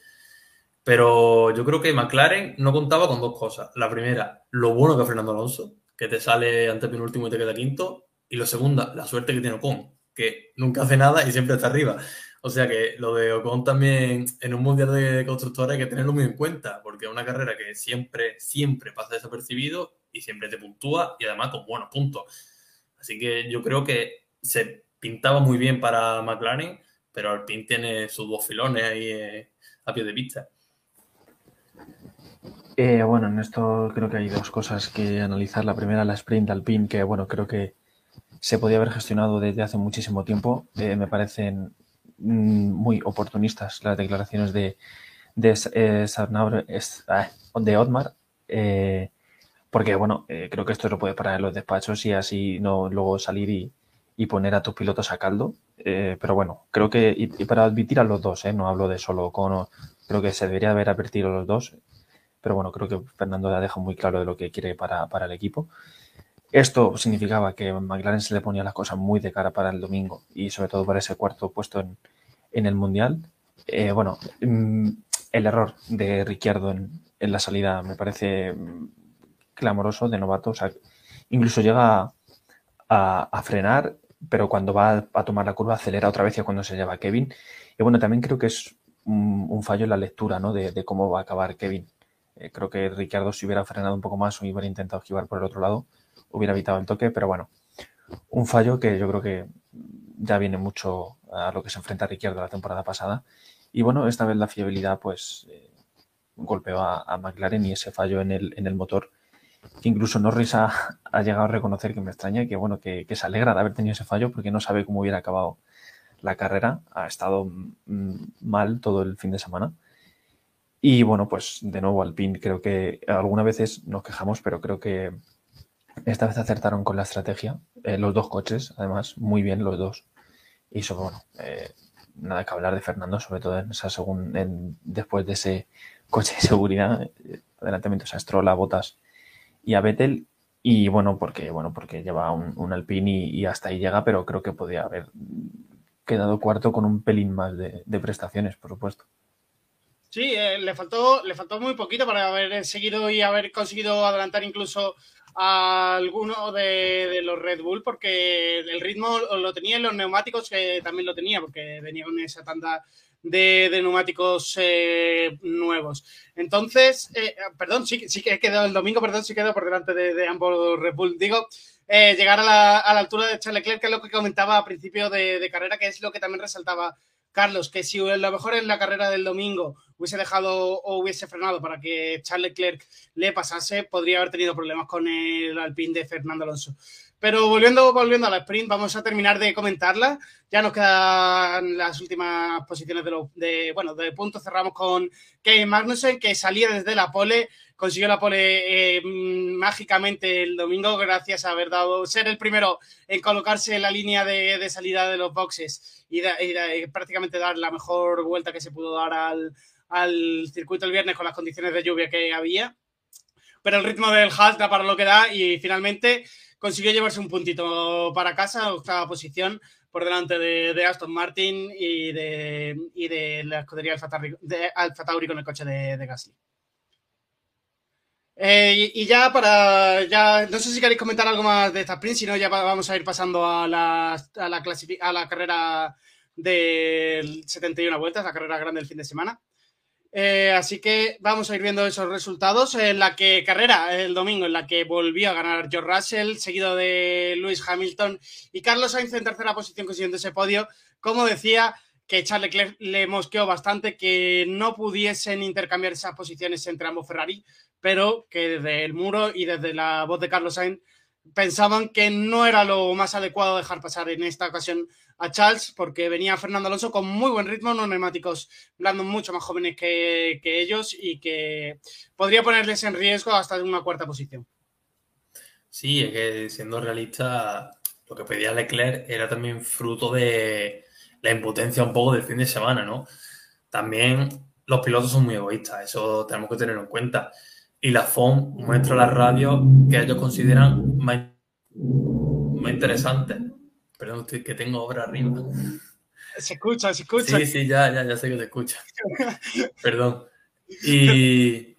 Pero yo creo que McLaren no contaba con dos cosas. La primera, lo bueno que es Fernando Alonso, que te sale ante penúltimo y te queda quinto. Y la segunda, la suerte que tiene Ocon, que nunca hace nada y siempre está arriba. O sea que lo de Ocon también en un mundial de constructores hay que tenerlo muy en cuenta, porque es una carrera que siempre, siempre pasa desapercibido y siempre te puntúa y además con buenos puntos. Así que yo creo que se pintaba muy bien para McLaren, pero Alpine tiene sus dos filones ahí eh, a pie de pista. Eh, bueno, en esto creo que hay dos cosas que analizar. La primera, la sprint alpine, que bueno, creo que se podía haber gestionado desde hace muchísimo tiempo. Eh, me parecen mm, muy oportunistas las declaraciones de, de, ah, de Otmar, porque bueno, creo que esto lo puede parar en los despachos y así no luego salir y, poner a tus pilotos a caldo. pero bueno, creo que, y, para admitir a los dos, no hablo de solo con, creo que se debería haber advertido a los dos pero bueno, creo que Fernando ya deja muy claro de lo que quiere para, el equipo. Esto significaba que McLaren se le ponía las cosas muy de cara para el domingo y sobre todo para ese cuarto puesto en, el Mundial. Eh, bueno, mm, el error de Ricciardo en, la salida me parece mm, clamoroso de novato. O sea, incluso llega a, frenar, pero cuando va a tomar la curva acelera otra vez y cuando se lleva Kevin. Y bueno, también creo que es un, fallo en la lectura ¿no? de, cómo va a acabar Kevin. Eh, creo que Ricardo si hubiera frenado un poco más o hubiera intentado esquivar por el otro lado, hubiera evitado el toque, pero bueno, un fallo que yo creo que ya viene mucho a lo que se enfrenta Ricciardo la temporada pasada. Y bueno, esta vez la fiabilidad pues eh, golpeó a, McLaren y ese fallo en el motor que incluso Norris ha, ha, llegado a reconocer que me extraña y que bueno, que, se alegra de haber tenido ese fallo porque no sabe cómo hubiera acabado la carrera. Ha estado mm, mal todo el fin de semana. Y bueno, pues de nuevo Alpine, creo que algunas veces nos quejamos, pero creo que Esta vez acertaron con la estrategia, eh, los dos coches, además, muy bien los dos. Y eso, bueno, eh, nada que hablar de Fernando, sobre todo en esa segunda, después de ese coche de seguridad, eh, adelantamientos a Stroll, a Botas y a Vettel. Y bueno, porque, bueno, porque lleva un, un Alpine y, hasta ahí llega, pero creo que podía haber quedado cuarto con un pelín más de, prestaciones, por supuesto. Sí, le, faltó, le faltó muy poquito para haber seguido y haber conseguido adelantar incluso a alguno de, los Red Bull porque el ritmo lo tenía en los neumáticos, que también lo tenía, porque venía con esa tanda de, neumáticos eh, nuevos. Entonces, eh, perdón, sí, sí que quedó el domingo, perdón, sí quedó por delante de, ambos Red. Digo, eh, llegar a la, altura de Charles Leclerc, que es lo que comentaba a principio de, de carrera, que es lo que también resaltaba Carlos, que si a lo mejor en la carrera del domingo hubiese dejado o hubiese frenado para que Charles Leclerc le pasase, podría haber tenido problemas con el Alpine de Fernando Alonso. Pero volviendo, volviendo a la sprint, vamos a terminar de comentarla. Ya nos quedan las últimas posiciones de, los, de bueno, de punto. Cerramos con Kevin Magnussen, que salía desde la pole consiguió la pole eh, mágicamente el domingo gracias a haber dado, ser el primero en colocarse en la línea de, salida de los boxes y, prácticamente dar la mejor vuelta que se pudo dar al, al circuito el viernes con las condiciones de lluvia que había. Pero el ritmo del Halt da para lo que da y finalmente consiguió llevarse un puntito para casa, octava posición por delante de, Aston Martin y de, y de la escudería Alfa Tauri, con el coche de, de Gasly. Eh, y, ya para, ya, no sé si queréis comentar algo más de esta sprint, si no ya vamos a ir pasando a la, a la, a la carrera del 71 vueltas, la carrera grande del fin de semana. Eh, así que vamos a ir viendo esos resultados. En la que carrera el domingo, en la que volvió a ganar George Russell, seguido de Lewis Hamilton y Carlos Sainz en tercera posición consiguiendo ese podio. Como decía, que Charles Leclerc le mosqueó bastante que no pudiesen intercambiar esas posiciones entre ambos Ferrari, pero que desde el muro y desde la voz de Carlos Sainz pensaban que no era lo más adecuado dejar pasar en esta ocasión a Charles, porque venía Fernando Alonso con muy buen ritmo, unos neumáticos blandos mucho más jóvenes que, que ellos y que podría ponerles en riesgo hasta una cuarta posición. Sí, es que siendo realista, lo que pedía Leclerc era también fruto de, la impotencia un poco del fin de semana, ¿no? También los pilotos son muy egoístas, eso tenemos que tenerlo en cuenta. Y la FOM muestra la radio que ellos consideran más, más interesante. Perdón, que tengo obra arriba. Se escucha, se escucha. Sí, sí, ya, ya, ya sé que te escucha. Perdón. Y,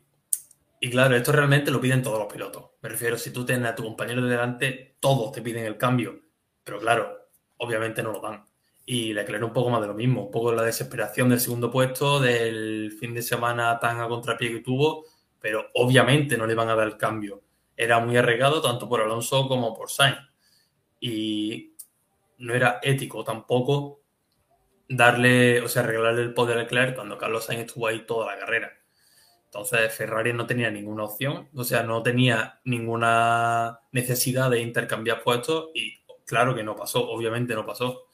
y claro, esto realmente lo piden todos los pilotos. Me refiero, si tú tienes a tu compañero de delante, todos te piden el cambio. Pero claro, obviamente no lo dan y Leclerc un poco más de lo mismo, un poco la desesperación del segundo puesto, del fin de semana tan a contrapié que tuvo, pero obviamente no le van a dar el cambio. Era muy arriesgado tanto por Alonso como por Sainz. Y no era ético tampoco darle, o sea, arreglarle el poder a Leclerc cuando Carlos Sainz estuvo ahí toda la carrera. Entonces Ferrari no tenía ninguna opción, o sea, no tenía ninguna necesidad de intercambiar puestos y claro que no pasó, obviamente no pasó.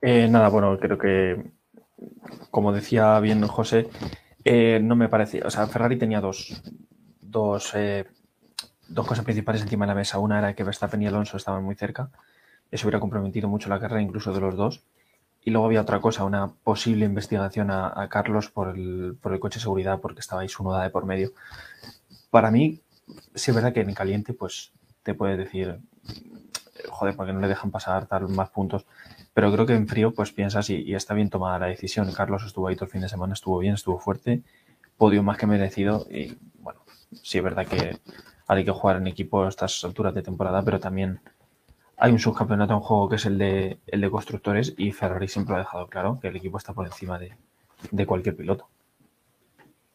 Eh, nada, bueno, creo que, como decía bien José, eh, no me parecía, o sea, Ferrari tenía dos, dos, eh, dos cosas principales encima de la mesa. Una era que Verstappen y Alonso estaban muy cerca, eso hubiera comprometido mucho la carrera incluso de los dos. Y luego había otra cosa, una posible investigación a, Carlos por el, por el, coche de seguridad, porque estaba ahí su de por medio. Para mí, sí es verdad que en caliente, pues te puede decir, joder, porque no le dejan pasar tal más puntos. Pero creo que en frío, pues piensas y, está bien tomada la decisión. Carlos estuvo ahí todo el fin de semana, estuvo bien, estuvo fuerte, podio más que merecido. Y bueno, sí es verdad que hay que jugar en equipo a estas alturas de temporada, pero también hay un subcampeonato en juego que es el de, el de constructores y Ferrari siempre ha dejado claro que el equipo está por encima de cualquier piloto.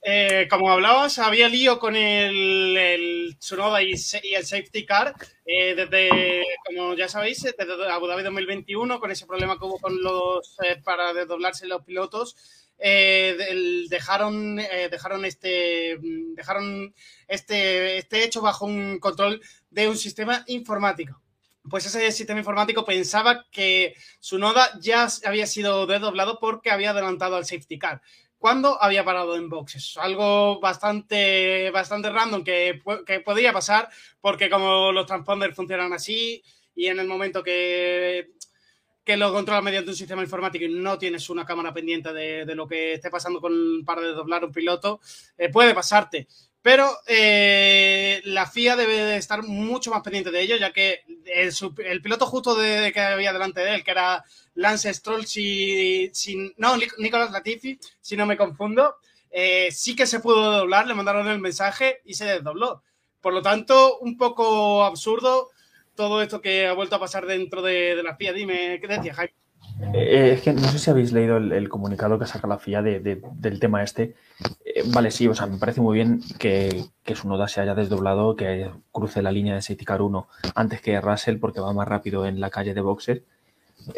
Eh, como hablabas, había lío con el, el Tsunoda y, el Safety Car eh, desde, como ya sabéis, desde Abu Dhabi 2021, con ese problema que hubo con los eh, para desdoblarse los pilotos. dejaron dejaron este dejaron este este hecho bajo un control de un sistema informático pues ese sistema informático pensaba que su noda ya había sido desdoblado porque había adelantado al safety car cuando había parado en boxes. Algo bastante, bastante random que, que podía pasar, porque como los transponders funcionan así, y en el momento que, que lo controla mediante un sistema informático y no tienes una cámara pendiente de, de lo que esté pasando con para doblar un piloto, eh, puede pasarte. Pero eh, la FIA debe de estar mucho más pendiente de ello, ya que el, piloto justo de, que había delante de él, que era Lance Stroll, si, no, Nicolás Latifi, si no me confundo, eh, sí que se pudo doblar, le mandaron el mensaje y se desdobló. Por lo tanto, un poco absurdo todo esto que ha vuelto a pasar dentro de, la FIA. Dime, ¿qué decía Jaime? Eh, es que no sé si habéis leído el, comunicado que saca la FIA del tema este. Eh, vale, sí, o sea, me parece muy bien que, que su noda se haya desdoblado, que cruce la línea de Safety Car 1 antes que Russell porque va más rápido en la calle de boxer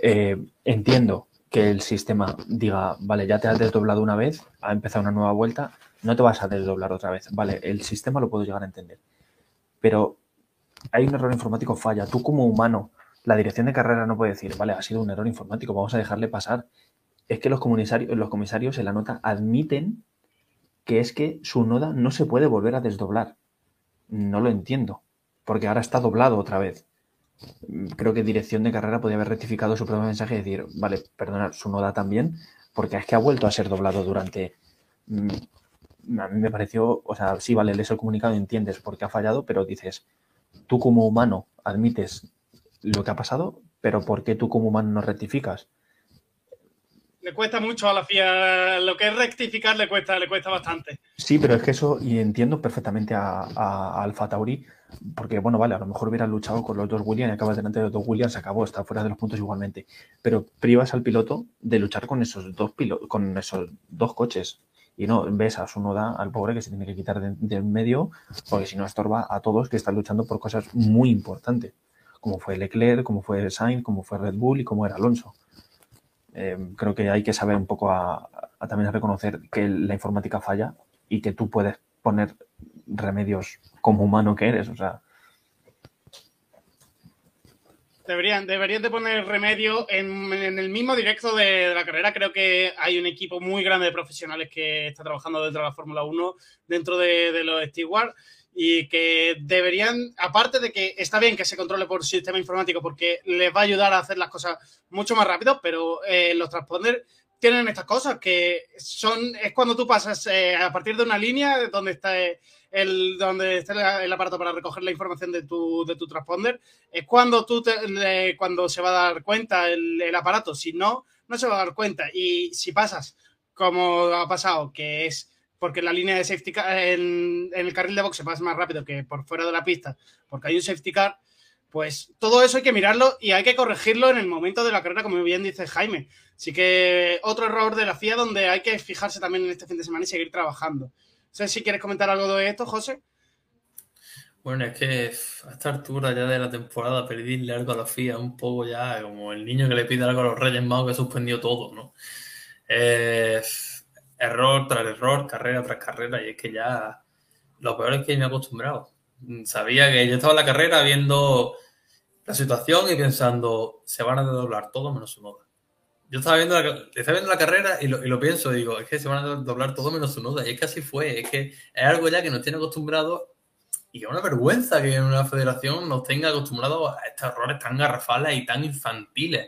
eh, entiendo que el sistema diga, vale, ya te has desdoblado una vez, ha empezado una nueva vuelta, no te vas a desdoblar otra vez. Vale, el sistema lo puedo llegar a entender. Pero hay un error informático, falla. Tú como humano, la dirección de carrera no puede decir, vale, ha sido un error informático, vamos a dejarle pasar. Es que los comisarios, los comisarios en la nota admiten que es que su noda no se puede volver a desdoblar. No lo entiendo, porque ahora está doblado otra vez creo que dirección de carrera podía haber rectificado su propio mensaje y decir, vale, perdona, su noda también, porque es que ha vuelto a ser doblado durante... Mm, a mí me pareció, o sea, sí, vale, lees el comunicado y entiendes por qué ha fallado, pero dices, tú como humano admites lo que ha pasado, pero ¿por qué tú como humano no rectificas? le cuesta mucho a la FIA, lo que es rectificar le cuesta, le cuesta bastante. Sí, pero es que eso, y entiendo perfectamente a, a, Alfa Tauri, porque bueno, vale, a lo mejor hubiera luchado con los dos Williams y acabas delante de los dos Williams, se acabó, está fuera de los puntos igualmente. Pero privas al piloto de luchar con esos dos con esos dos coches. Y no, ves a su noda, al pobre que se tiene que quitar de, en medio, porque si no estorba a todos que están luchando por cosas muy importantes, como fue Leclerc, como fue Sainz, como fue Red Bull y como era Alonso. Eh, creo que hay que saber un poco a, también a reconocer que la informática falla y que tú puedes poner remedios como humano que eres. Deberían, deberían de poner remedio en, el mismo directo de, la carrera. Creo que hay un equipo muy grande de profesionales que está trabajando dentro de la Fórmula 1, dentro de, de los stewards y que deberían, aparte de que está bien que se controle por sistema informático porque les va a ayudar a hacer las cosas mucho más rápido, pero eh, los transponders tienen estas cosas que son, es cuando tú pasas eh, a partir de una línea donde está el, donde está el, aparato para recoger la información de tu, de tu transponder, es cuando tú cuando se va a dar cuenta el aparato, si no, no se va a dar cuenta. Y si pasas como ha pasado, que es porque la línea de safety car, en, el carril de boxe pasa más rápido que por fuera de la pista, porque hay un safety car, pues todo eso hay que mirarlo y hay que corregirlo en el momento de la carrera, como bien dice Jaime. Así que otro error de la FIA donde hay que fijarse también en este fin de semana y seguir trabajando. No sé si quieres comentar algo de esto, José. Bueno, es que a esta altura ya de la temporada pedirle algo a la FIA un poco ya como el niño que le pide algo a los Reyes Magos que suspendió todo, ¿no? Eh, error tras error, carrera tras carrera, y es que ya lo peor es que me he acostumbrado. Sabía que yo estaba en la carrera viendo la situación y pensando, se van a doblar todo menos su noda. Yo estaba viendo la, estaba viendo la carrera y lo, y lo pienso, digo, es que se van a doblar todo menos su noda. Y es que así fue, es que es algo ya que nos tiene acostumbrados y que es una vergüenza que una federación nos tenga acostumbrados a estos errores tan garrafales y tan infantiles.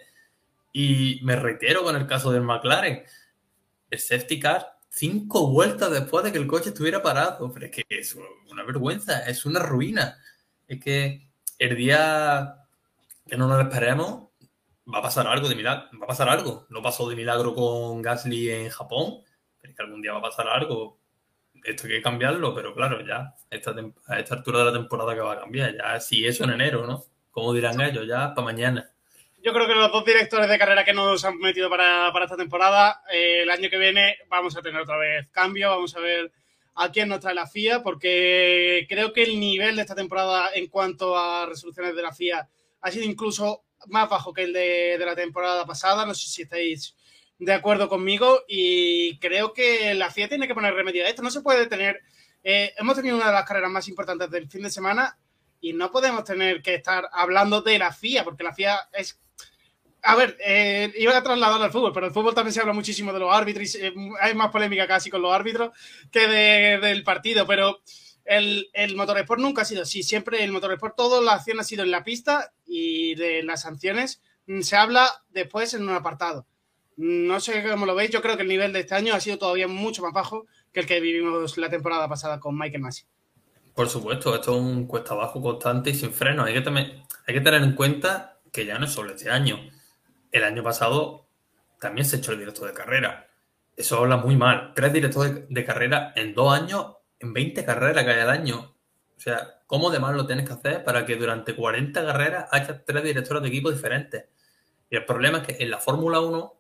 Y me reitero con el caso del McLaren el safety car cinco vueltas después de que el coche estuviera parado. Pero es que es una vergüenza, es una ruina. Es que el día que no nos esperemos, va a pasar algo de milagro. Va a pasar algo. No pasó de milagro con Gasly en Japón, pero es que algún día va a pasar algo. Esto hay que cambiarlo, pero claro, ya a esta, a esta altura de la temporada que va a cambiar, ya si eso en enero, ¿no? Como dirán ellos, ya para mañana yo creo que los dos directores de carrera que nos han metido para, esta temporada, eh, el año que viene vamos a tener otra vez cambio, vamos a ver a quién nos trae la FIA, porque creo que el nivel de esta temporada en cuanto a resoluciones de la FIA ha sido incluso más bajo que el de, la temporada pasada. No sé si estáis de acuerdo conmigo y creo que la FIA tiene que poner remedio a esto. No se puede tener... Eh, hemos tenido una de las carreras más importantes del fin de semana y no podemos tener que estar hablando de la FIA, porque la FIA es a ver, eh, iba a trasladar al fútbol, pero el fútbol también se habla muchísimo de los árbitros eh, hay más polémica casi con los árbitros que del partido, pero el, el nunca ha sido así. Siempre el motorsport, toda la acción ha sido en la pista y de las sanciones mm, se habla después en un apartado. No sé cómo lo veis, yo creo que el nivel de este año ha sido todavía mucho más bajo que el que vivimos la temporada pasada con Michael Massey. Por supuesto, esto es un cuesta abajo constante y sin freno. Hay que, hay que tener en cuenta que ya no es solo este año el año pasado también se echó el director de carrera. Eso habla muy mal. Tres directores de, carrera en dos años, en 20 carreras que hay al año. O sea, ¿cómo de mal lo tienes que hacer para que durante 40 carreras haya tres directores de equipo diferentes? Y el problema es que en la Fórmula 1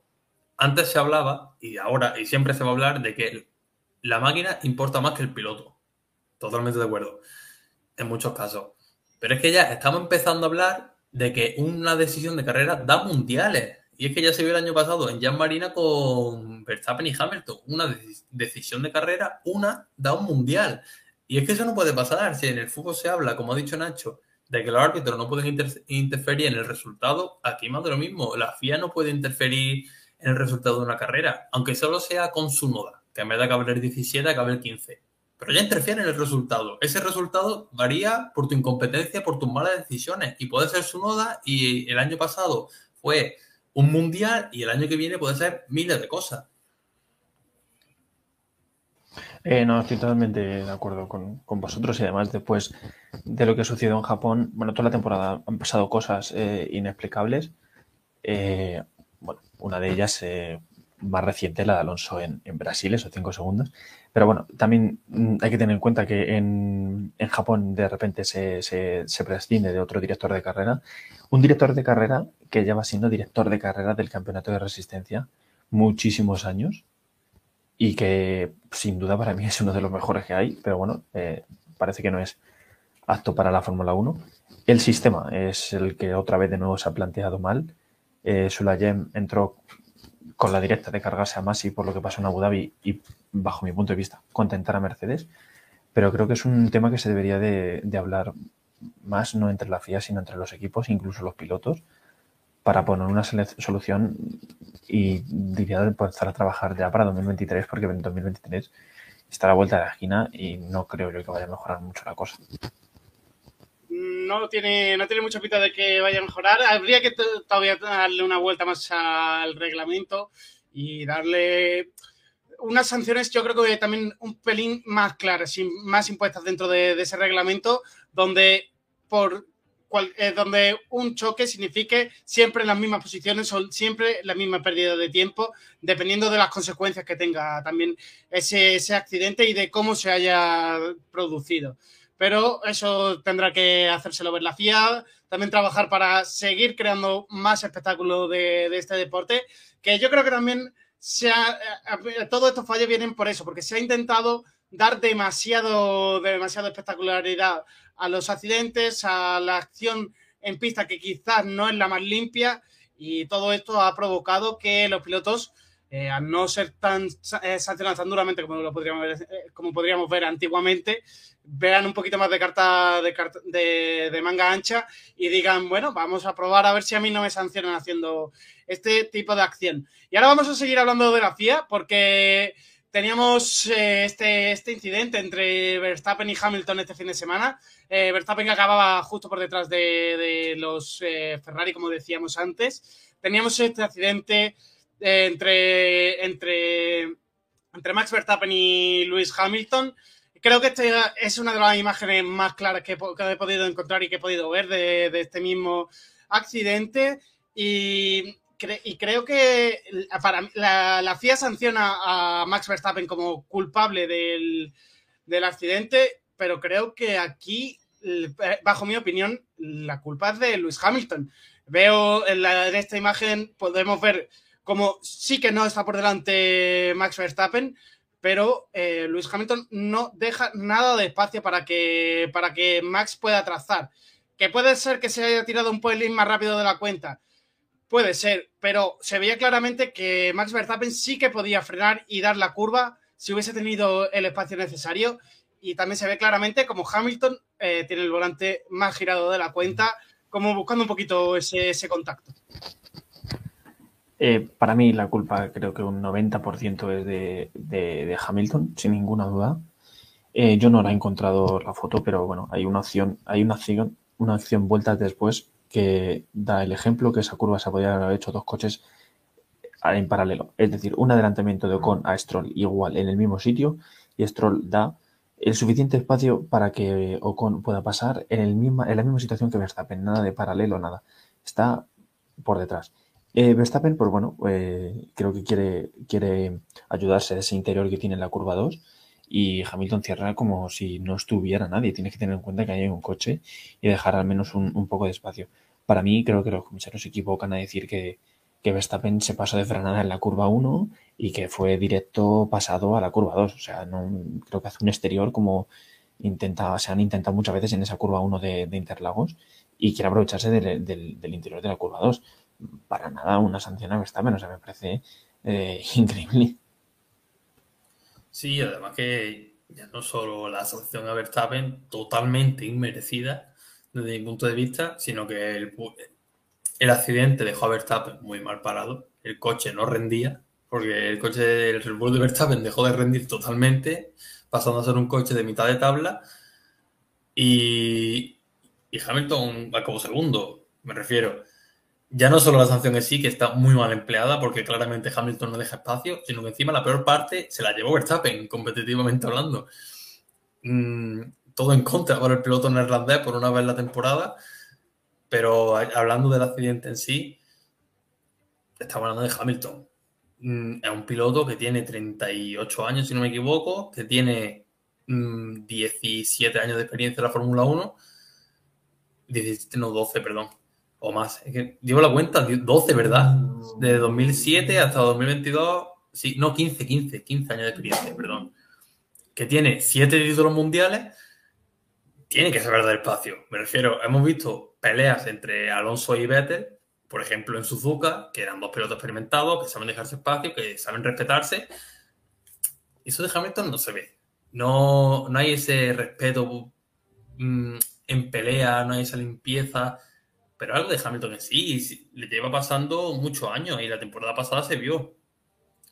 antes se hablaba, y ahora y siempre se va a hablar, de que la máquina importa más que el piloto. Totalmente de acuerdo. En muchos casos. Pero es que ya estamos empezando a hablar de que una decisión de carrera da mundiales. Y es que ya se vio el año pasado en Jan Marina con Verstappen y Hamilton. Una decisión de carrera, una da un mundial. Y es que eso no puede pasar. Si en el fútbol se habla, como ha dicho Nacho, de que los árbitros no pueden interferir en el resultado, aquí más de lo mismo. La FIA no puede interferir en el resultado de una carrera, aunque solo sea con su noda, que en vez de haber 17, haber 15 pero ya interfiere en el resultado. Ese resultado varía por tu incompetencia, por tus malas decisiones y puede ser su noda y el año pasado fue un mundial y el año que viene puede ser miles de cosas. Eh, no, estoy totalmente de acuerdo con, vosotros y además después de lo que sucedió en Japón, bueno, toda la temporada han pasado cosas eh, inexplicables. Eh, bueno, una de ellas más reciente, la de Alonso en, Brasil, esos cinco segundos. Pero bueno, también mm, hay que tener en cuenta que en, Japón de repente se, se, prescinde de otro director de carrera. Un director de carrera que lleva siendo director de carrera del campeonato de resistencia muchísimos años y que sin duda para mí es uno de los mejores que hay, pero bueno, eh, parece que no es apto para la Fórmula 1. El sistema es el que otra vez de nuevo se ha planteado mal. Eh, Sulayem entró con la directa de cargarse a Masi por lo que pasó en Abu Dhabi y, bajo mi punto de vista, contentar a Mercedes. Pero creo que es un tema que se debería de, hablar más, no entre la FIA, sino entre los equipos, incluso los pilotos, para poner una solución y diría de empezar a trabajar ya para 2023, porque en 2023 está la vuelta de la esquina y no creo yo que vaya a mejorar mucho la cosa no tiene, no tiene mucha pinta de que vaya a mejorar. Habría que todavía darle una vuelta más al reglamento y darle unas sanciones, yo creo que también un pelín más claras, más impuestas dentro de, ese reglamento, donde por eh, donde un choque signifique siempre las mismas posiciones o siempre la misma pérdida de tiempo, dependiendo de las consecuencias que tenga también ese, ese accidente y de cómo se haya producido pero eso tendrá que hacérselo ver la FIA, también trabajar para seguir creando más espectáculo de, este deporte, que yo creo que también se ha, eh, todo estos fallos vienen por eso, porque se ha intentado dar demasiado, demasiada espectacularidad a los accidentes, a la acción en pista que quizás no es la más limpia y todo esto ha provocado que los pilotos eh, a no ser tan eh, tan duramente como lo podríamos ver, eh, como podríamos ver antiguamente, vean un poquito más de carta, de, de, manga ancha y digan, bueno, vamos a probar a ver si a mí no me sancionan haciendo este tipo de acción. Y ahora vamos a seguir hablando de la FIA porque teníamos este, este incidente entre Verstappen y Hamilton este fin de semana. Verstappen que acababa justo por detrás de, de los Ferrari, como decíamos antes. Teníamos este accidente entre, entre, entre Max Verstappen y Lewis Hamilton. Creo que esta es una de las imágenes más claras que, he podido encontrar y que he podido ver de, este mismo accidente. Y, creo que para la, la, FIA sanciona a Max Verstappen como culpable del, del accidente, pero creo que aquí, bajo mi opinión, la culpa es de Lewis Hamilton. Veo en, en esta imagen, podemos ver como sí que no está por delante Max Verstappen, pero eh, Luis Hamilton no deja nada de espacio para que, para que Max pueda trazar. Que puede ser que se haya tirado un pelín más rápido de la cuenta. Puede ser, pero se veía claramente que Max Verstappen sí que podía frenar y dar la curva si hubiese tenido el espacio necesario. Y también se ve claramente como Hamilton eh, tiene el volante más girado de la cuenta, como buscando un poquito ese, ese contacto. Eh, para mí la culpa creo que un 90% es de, Hamilton, sin ninguna duda. Eh, yo no la he encontrado la foto, pero bueno, hay una opción, hay una acción, una acción vueltas después que da el ejemplo que esa curva se podría haber hecho dos coches en paralelo. Es decir, un adelantamiento de Ocon a Stroll igual en el mismo sitio y Stroll da el suficiente espacio para que Ocon pueda pasar en, el misma, en la misma situación que Verstappen, nada de paralelo, nada. Está por detrás. Eh, Verstappen, pues bueno, eh, creo que quiere, quiere ayudarse de ese interior que tiene en la curva 2 y Hamilton cierra como si no estuviera nadie. Tienes que tener en cuenta que hay un coche y dejar al menos un, poco de espacio. Para mí, creo que los comisarios se equivocan a decir que, que Verstappen se pasó de frenada en la curva 1 y que fue directo pasado a la curva 2. O sea, no creo que hace un exterior como intenta, se han intentado muchas veces en esa curva 1 de, Interlagos y quiere aprovecharse del, interior de la curva 2. Para nada una sanción a Verstappen, o sea, me parece eh, increíble. Sí, además que ya no solo la sanción a Verstappen, totalmente inmerecida desde mi punto de vista, sino que el, accidente dejó a Verstappen muy mal parado. El coche no rendía, porque el coche del Red Bull de Verstappen dejó de rendir totalmente, pasando a ser un coche de mitad de tabla. Y, y Hamilton acabó segundo, me refiero. Ya no solo la sanción en sí, que está muy mal empleada, porque claramente Hamilton no deja espacio, sino que encima la peor parte se la llevó Verstappen, competitivamente hablando. Mm, todo en contra para el piloto neerlandés por una vez la temporada. Pero hablando del accidente en sí, estamos hablando de Hamilton. Mm, es un piloto que tiene 38 años, si no me equivoco, que tiene 17 mm, años de experiencia en la Fórmula 1. 17, no, 12, perdón. O más. Es que llevo la cuenta, 12, ¿verdad? De 2007 hasta 2022. Sí, no, 15, 15, 15 años de experiencia, perdón. Que tiene 7 títulos mundiales. Tiene que saber del espacio. Me refiero, hemos visto peleas entre Alonso y Vettel, por ejemplo en Suzuka, que eran dos pilotos experimentados, que saben dejarse espacio, que saben respetarse. Eso de Hamilton no se ve. No, no hay ese respeto mm, en pelea, no hay esa limpieza. Pero algo de Hamilton en sí, le lleva pasando muchos años y la temporada pasada se vio.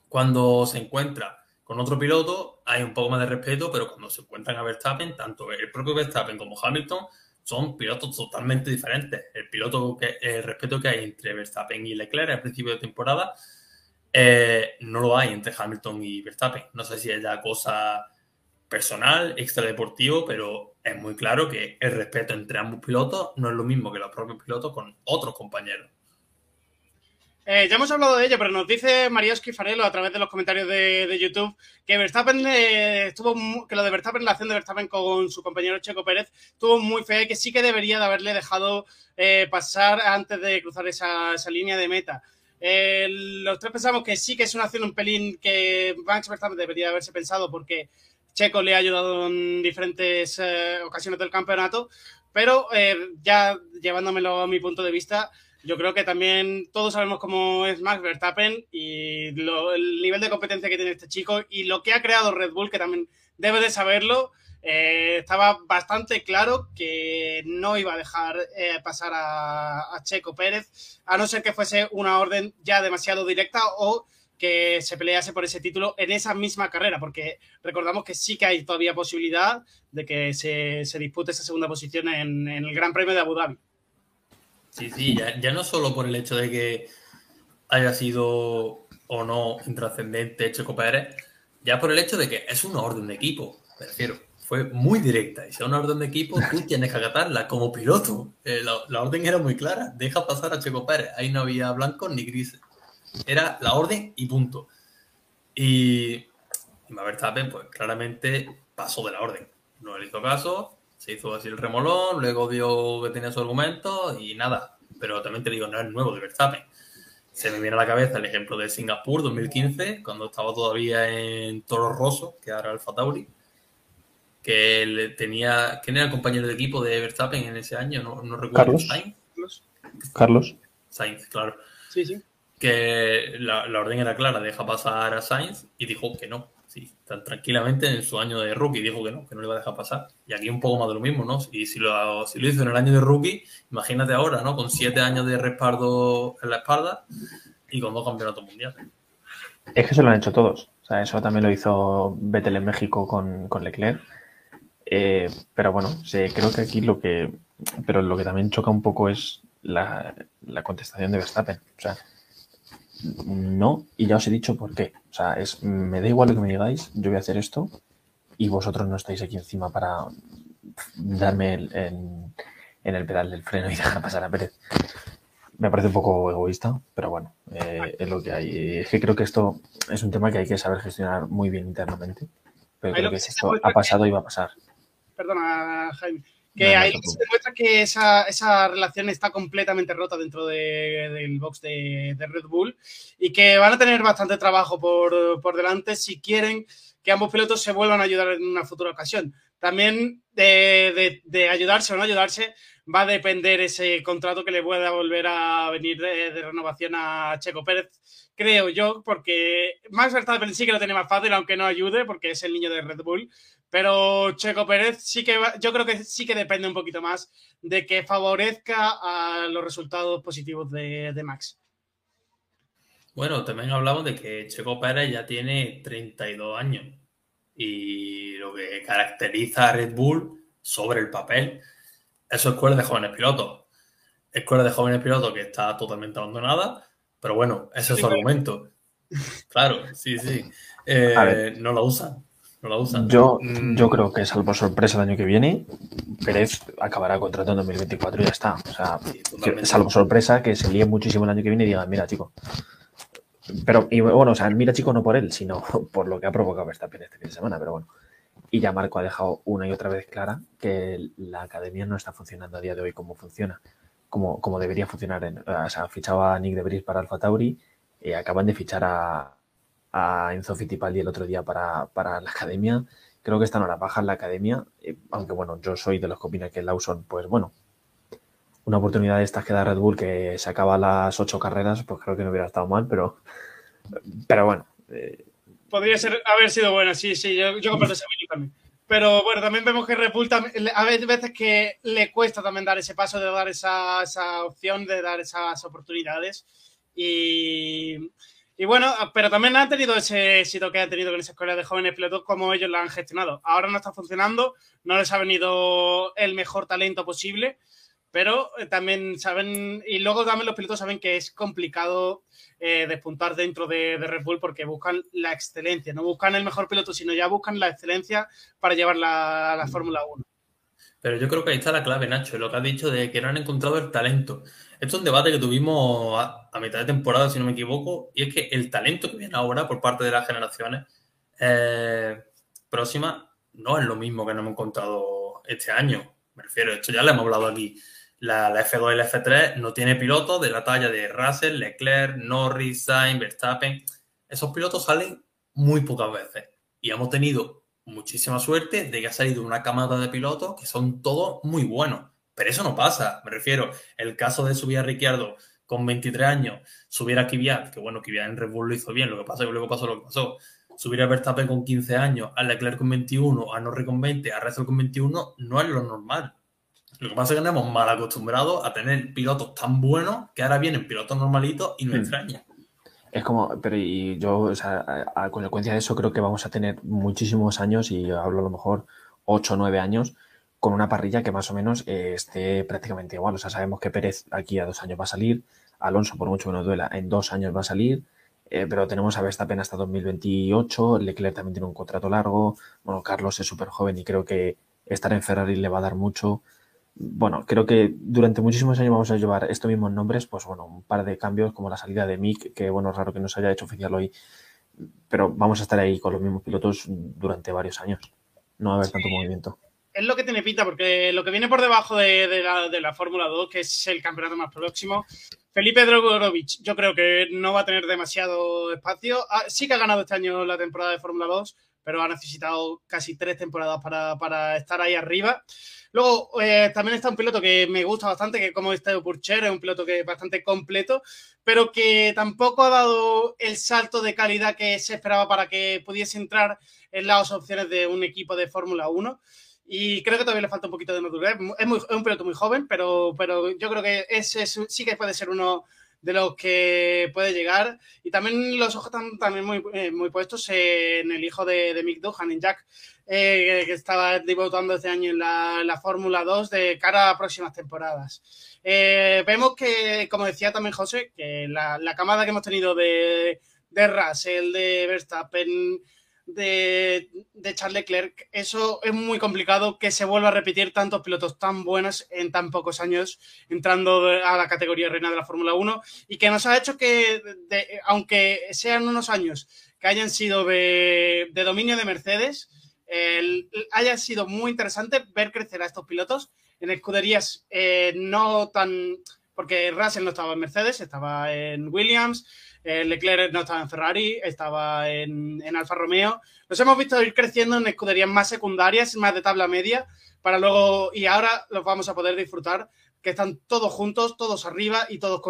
Cuando se encuentra con otro piloto hay un poco más de respeto, pero cuando se encuentran a Verstappen, tanto el propio Verstappen como Hamilton son pilotos totalmente diferentes. El piloto que, el respeto que hay entre Verstappen y Leclerc al principio de temporada eh, no lo hay entre Hamilton y Verstappen. No sé si es ya cosa personal, extradeportivo, pero es muy claro que el respeto entre ambos pilotos no es lo mismo que los propios pilotos con otros compañeros. Eh, ya hemos hablado de ello, pero nos dice Marioski Farelo a través de los comentarios de, YouTube que Verstappen eh, estuvo que lo de Verstappen, la acción de Verstappen con su compañero Checo Pérez, estuvo muy fea y que sí que debería de haberle dejado eh, pasar antes de cruzar esa, línea de meta. los tres pensamos que sí que es una acción un pelín que Max Verstappen debería haberse pensado porque Checo le ha ayudado en diferentes ocasiones del campeonato, pero ya llevándomelo a mi punto de vista, yo creo que también todos sabemos cómo es Max Verstappen y el nivel de competencia que tiene este chico y lo que ha creado Red Bull, que también debe de saberlo. Eh, estaba bastante claro que no iba a dejar eh, pasar a, Checo Pérez, a no ser que fuese una orden ya demasiado directa o que se pelease por ese título en esa misma carrera, porque recordamos que sí que hay todavía posibilidad de que se, dispute esa segunda posición en el Gran Premio de Abu Dhabi. Sí, sí, ya, no solo por el hecho de que haya sido o no intrascendente Checo Pérez, ya por el hecho de que es una orden de equipo, me refiero, fue muy directa. Y si es una orden de equipo, tú tienes que acatarla como piloto. Eh, la, orden era muy clara, deja pasar a Checo Pérez. Ahí no había blancos ni grises. Era la orden y punto. Y, y Verstappen, pues claramente pasó de la orden. No le hizo caso, se hizo así el remolón, luego vio que tenía su argumento y nada. Pero también te digo, no es nuevo de Verstappen. Se me viene a la cabeza el ejemplo de Singapur 2015, cuando estaba todavía en Toro Rosso, que ahora Alfa Tauri, que él tenía. ¿Quién era el compañero de equipo de Verstappen en ese año? No, no recuerdo. Carlos. Sainz. Carlos. Sainz, claro. Sí, sí. Que la, la orden era clara, deja pasar a Sainz y dijo que no, sí, tan tranquilamente en su año de rookie dijo que no, que no le iba a dejar pasar. Y aquí un poco más de lo mismo, ¿no? Y si lo, si lo hizo en el año de rookie, imagínate ahora, ¿no? Con siete años de respaldo en la espalda y con dos campeonatos mundiales. Es que eso lo han hecho todos. O sea, eso también lo hizo Vettel en México con, con Leclerc. Eh, pero bueno, sí, creo que aquí lo que. Pero lo que también choca un poco es la, la contestación de Verstappen. O sea, no, y ya os he dicho por qué. O sea, es, me da igual lo que me digáis, yo voy a hacer esto y vosotros no estáis aquí encima para darme el- en, en el pedal del freno y dejar pasar a Pérez. Me parece un poco egoísta, pero bueno, eh, es lo que hay. Es que creo que esto es un tema que hay que saber gestionar muy bien internamente. Pero creo que que esto ha pasado y va a pasar. Perdona, Jaime. Que no ahí se demuestra que esa, esa relación está completamente rota dentro de- del box de, de Red Bull y que van a tener bastante trabajo por, por delante si quieren que ambos pilotos se vuelvan a ayudar en una futura ocasión. También de, de- de ayudarse o no ayudarse va a depender ese contrato que le pueda volver a venir de, de renovación a Checo Pérez, creo yo, porque Max Verstappen sí que lo tiene más fácil, aunque no ayude, porque es el niño de Red Bull. Pero Checo Pérez sí que va- yo creo que sí que depende un poquito más de que favorezca a los resultados positivos de, de Max. Bueno, también hablamos de que Checo Pérez ya tiene 32 años y lo que caracteriza a Red Bull sobre el papel es su escuela de jóvenes pilotos. Escuela de jóvenes pilotos que está totalmente abandonada, pero bueno, ese es su argumento. Claro, sí, sí. Eh, no la usan, no la usan. Yo, Mm, yo creo que salvo sorpresa el año que viene, Pérez acabará contrato en 2024 y ya está. O sea, sí, salvo sorpresa que se líe muchísimo el año que viene y digan, mira, chico. Pero, y bueno, o sea, mira, chico, no por él, sino por lo que ha provocado Verstappen este fin de semana, pero bueno. Y ya Marco ha dejado una y otra vez clara que la academia no está funcionando a día de hoy como funciona, como, como debería funcionar. En, o sea, fichaba a Nick de Vries para Alfa Tauri, y acaban de fichar a, a Enzo Fittipaldi el otro día para, para la academia. Creo que están ahora bajas la academia, eh, aunque bueno, yo soy de los que opina que Lawson, pues bueno, una oportunidad de estas que da Red Bull que se acaba las ocho carreras, pues creo que no hubiera estado mal, pero, pero bueno, eh, Podría ser, haber sido buena, sí, sí, yo, yo comparto opinión también. Pero bueno, también vemos que Red Bull a veces que le cuesta también dar ese paso de dar esa, esa opción, de dar esas oportunidades. Y, y bueno, pero también han tenido ese éxito que han tenido con esa escuela de jóvenes pilotos, como ellos la han gestionado. Ahora no está funcionando, no les ha venido el mejor talento posible, pero eh, también saben, y luego también los pilotos saben que es complicado eh, despuntar dentro de, de Red Bull porque buscan la excelencia, no buscan el mejor piloto, sino ya buscan la excelencia para llevar la, a la Fórmula 1. Pero yo creo que ahí está la clave, Nacho, lo que has dicho de que no han encontrado el talento. Esto es un debate que tuvimos a, mitad de temporada, si no me equivoco, y es que el talento que viene ahora por parte de las generaciones eh, próximas no es lo mismo que no hemos encontrado este año. Me refiero, esto ya lo hemos hablado aquí. La, la F2 y la F3 no tiene pilotos de la talla de Russell, Leclerc, Norris, Sainz, Verstappen. Esos pilotos salen muy pocas veces. Y hemos tenido muchísima suerte de que ha salido una camada de pilotos que son todos muy buenos. Pero eso no pasa, me refiero. El caso de subir a Ricciardo con 23 años, subir a Kvyat, que bueno, Kvyat en Red Bull lo hizo bien, lo que pasa es que luego pasó lo que pasó. Subir a Verstappen con 15 años, a Leclerc con 21, a Norris con 20, a Russell con 21, no es lo normal. Lo que pasa es que nos hemos mal acostumbrado a tener pilotos tan buenos que ahora vienen pilotos normalitos y nos Hmm. extraña. es como, pero y yo, o sea, a, a consecuencia de eso creo que vamos a tener muchísimos años, y hablo a lo mejor 8 o 9 años, con una parrilla que más o menos eh, esté prácticamente igual. O sea, sabemos que Pérez aquí a dos años va a salir, Alonso, por mucho que nos duela, en dos años va a salir, eh, pero tenemos a Verstappen hasta 2028, Leclerc también tiene un contrato largo, bueno, Carlos es súper joven y creo que estar en Ferrari le va a dar mucho. Bueno, creo que durante muchísimos años vamos a llevar estos mismos nombres, pues bueno, un par de cambios como la salida de Mick, que bueno, es raro que no se haya hecho oficial hoy, pero vamos a estar ahí con los mismos pilotos durante varios años. No va a haber tanto movimiento. Es lo que tiene pinta, porque lo que viene por debajo de, de la, de la Fórmula 2, que es el campeonato más próximo, Felipe Drogorovich, yo creo que no va a tener demasiado espacio. Ah, sí que ha ganado este año la temporada de Fórmula 2, pero ha necesitado casi tres temporadas para, para estar ahí arriba. Luego, eh, también está un piloto que me gusta bastante, que como Esteo Purcher, es un piloto que es bastante completo, pero que tampoco ha dado el salto de calidad que se esperaba para que pudiese entrar en las opciones de un equipo de Fórmula 1. Y creo que todavía le falta un poquito de madurez. Es, muy- es un piloto muy joven, pero, pero yo creo que ese es- sí que puede ser uno de los que puede llegar. Y también los ojos están también muy, eh, muy puestos en el hijo de, Mick Doohan, en Jack, eh, que estaba debutando este año en la, Fórmula 2 de cara a próximas temporadas. Eh, vemos que, como decía también José, que la, la camada que hemos tenido de, de Russell, de Verstappen, de, Charles Leclerc, eso es muy complicado que se vuelva a repetir tantos pilotos tan buenos en tan pocos años entrando a la categoría reina de la Fórmula 1 y que nos ha hecho que, aunque sean unos años que hayan sido de, dominio de Mercedes, haya sido muy interesante ver crecer a estos pilotos en escuderías eh, no tan... porque Russell no estaba en Mercedes, estaba en Williams, Leclerc no estaba en Ferrari, estaba en, Alfa Romeo. Nos hemos visto ir creciendo en escuderías más secundarias, más de tabla media, para luego, y ahora los vamos a poder disfrutar, que están todos juntos, todos arriba y todos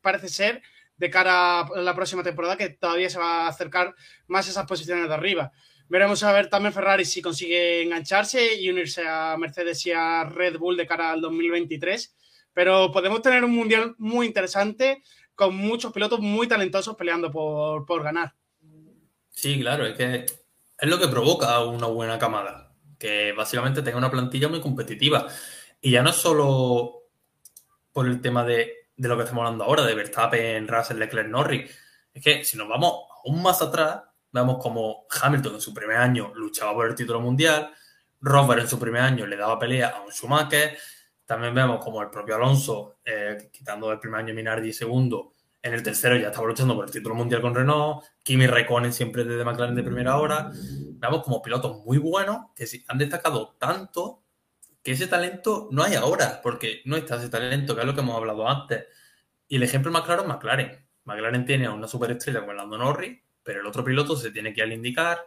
parece ser, de cara a la próxima temporada, que todavía se va a acercar más esas posiciones de arriba. Veremos a ver también Ferrari si consigue engancharse y unirse a Mercedes y a Red Bull de cara al 2023. Pero podemos tener un mundial muy interesante con muchos pilotos muy talentosos peleando por, ganar. Sí, claro, es que es lo que provoca una buena camada, que básicamente tenga una plantilla muy competitiva. Y ya no es solo por el tema de, de lo que estamos hablando ahora, de Verstappen, Russell, Leclerc, Norris. Es que si nos vamos aún más atrás, vemos como Hamilton en su primer año luchaba por el título mundial, Robert en su primer año le daba pelea a un Schumacher, también vemos como el propio Alonso, eh, quitando el primer año Minardi y segundo, en el tercero ya estaba luchando por el título mundial con Renault, Kimi Raikkonen siempre desde McLaren de primera hora. Vemos como pilotos muy buenos que han destacado tanto que ese talento no hay ahora, porque no está ese talento, que es lo que hemos hablado antes. Y el ejemplo más claro es McLaren. McLaren tiene a una superestrella como Lando Norris, pero el otro piloto se tiene que ir al indicar,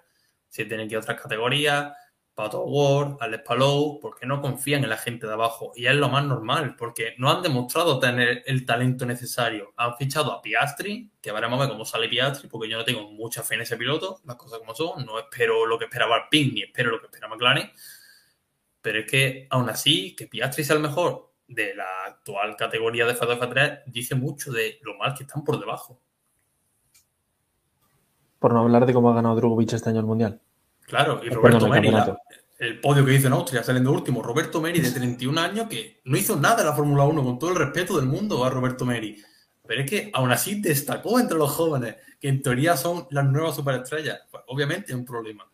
se tiene que ir a otras categorías, Pato Ward, Alex Palou, porque no confían en la gente de abajo. Y es lo más normal, porque no han demostrado tener el talento necesario. Han fichado a Piastri, que veremos a ver cómo sale Piastri, porque yo no tengo mucha fe en ese piloto, las cosas como son. No espero lo que esperaba Alpine, ni espero lo que espera McLaren. Pero es que, aún así, que Piastri sea el mejor de la actual categoría de F2 F3 dice mucho de lo mal que están por debajo. Por no hablar de cómo ha ganado Drogovic este año el Mundial. Claro, y Roberto Meri, el podio que hizo en Austria saliendo último, Roberto Meri de 31 años que no hizo nada en la Fórmula 1 con todo el respeto del mundo a Roberto Meri. Pero es que aún así destacó entre los jóvenes, que en teoría son las nuevas superestrellas. Pues, obviamente es un problema.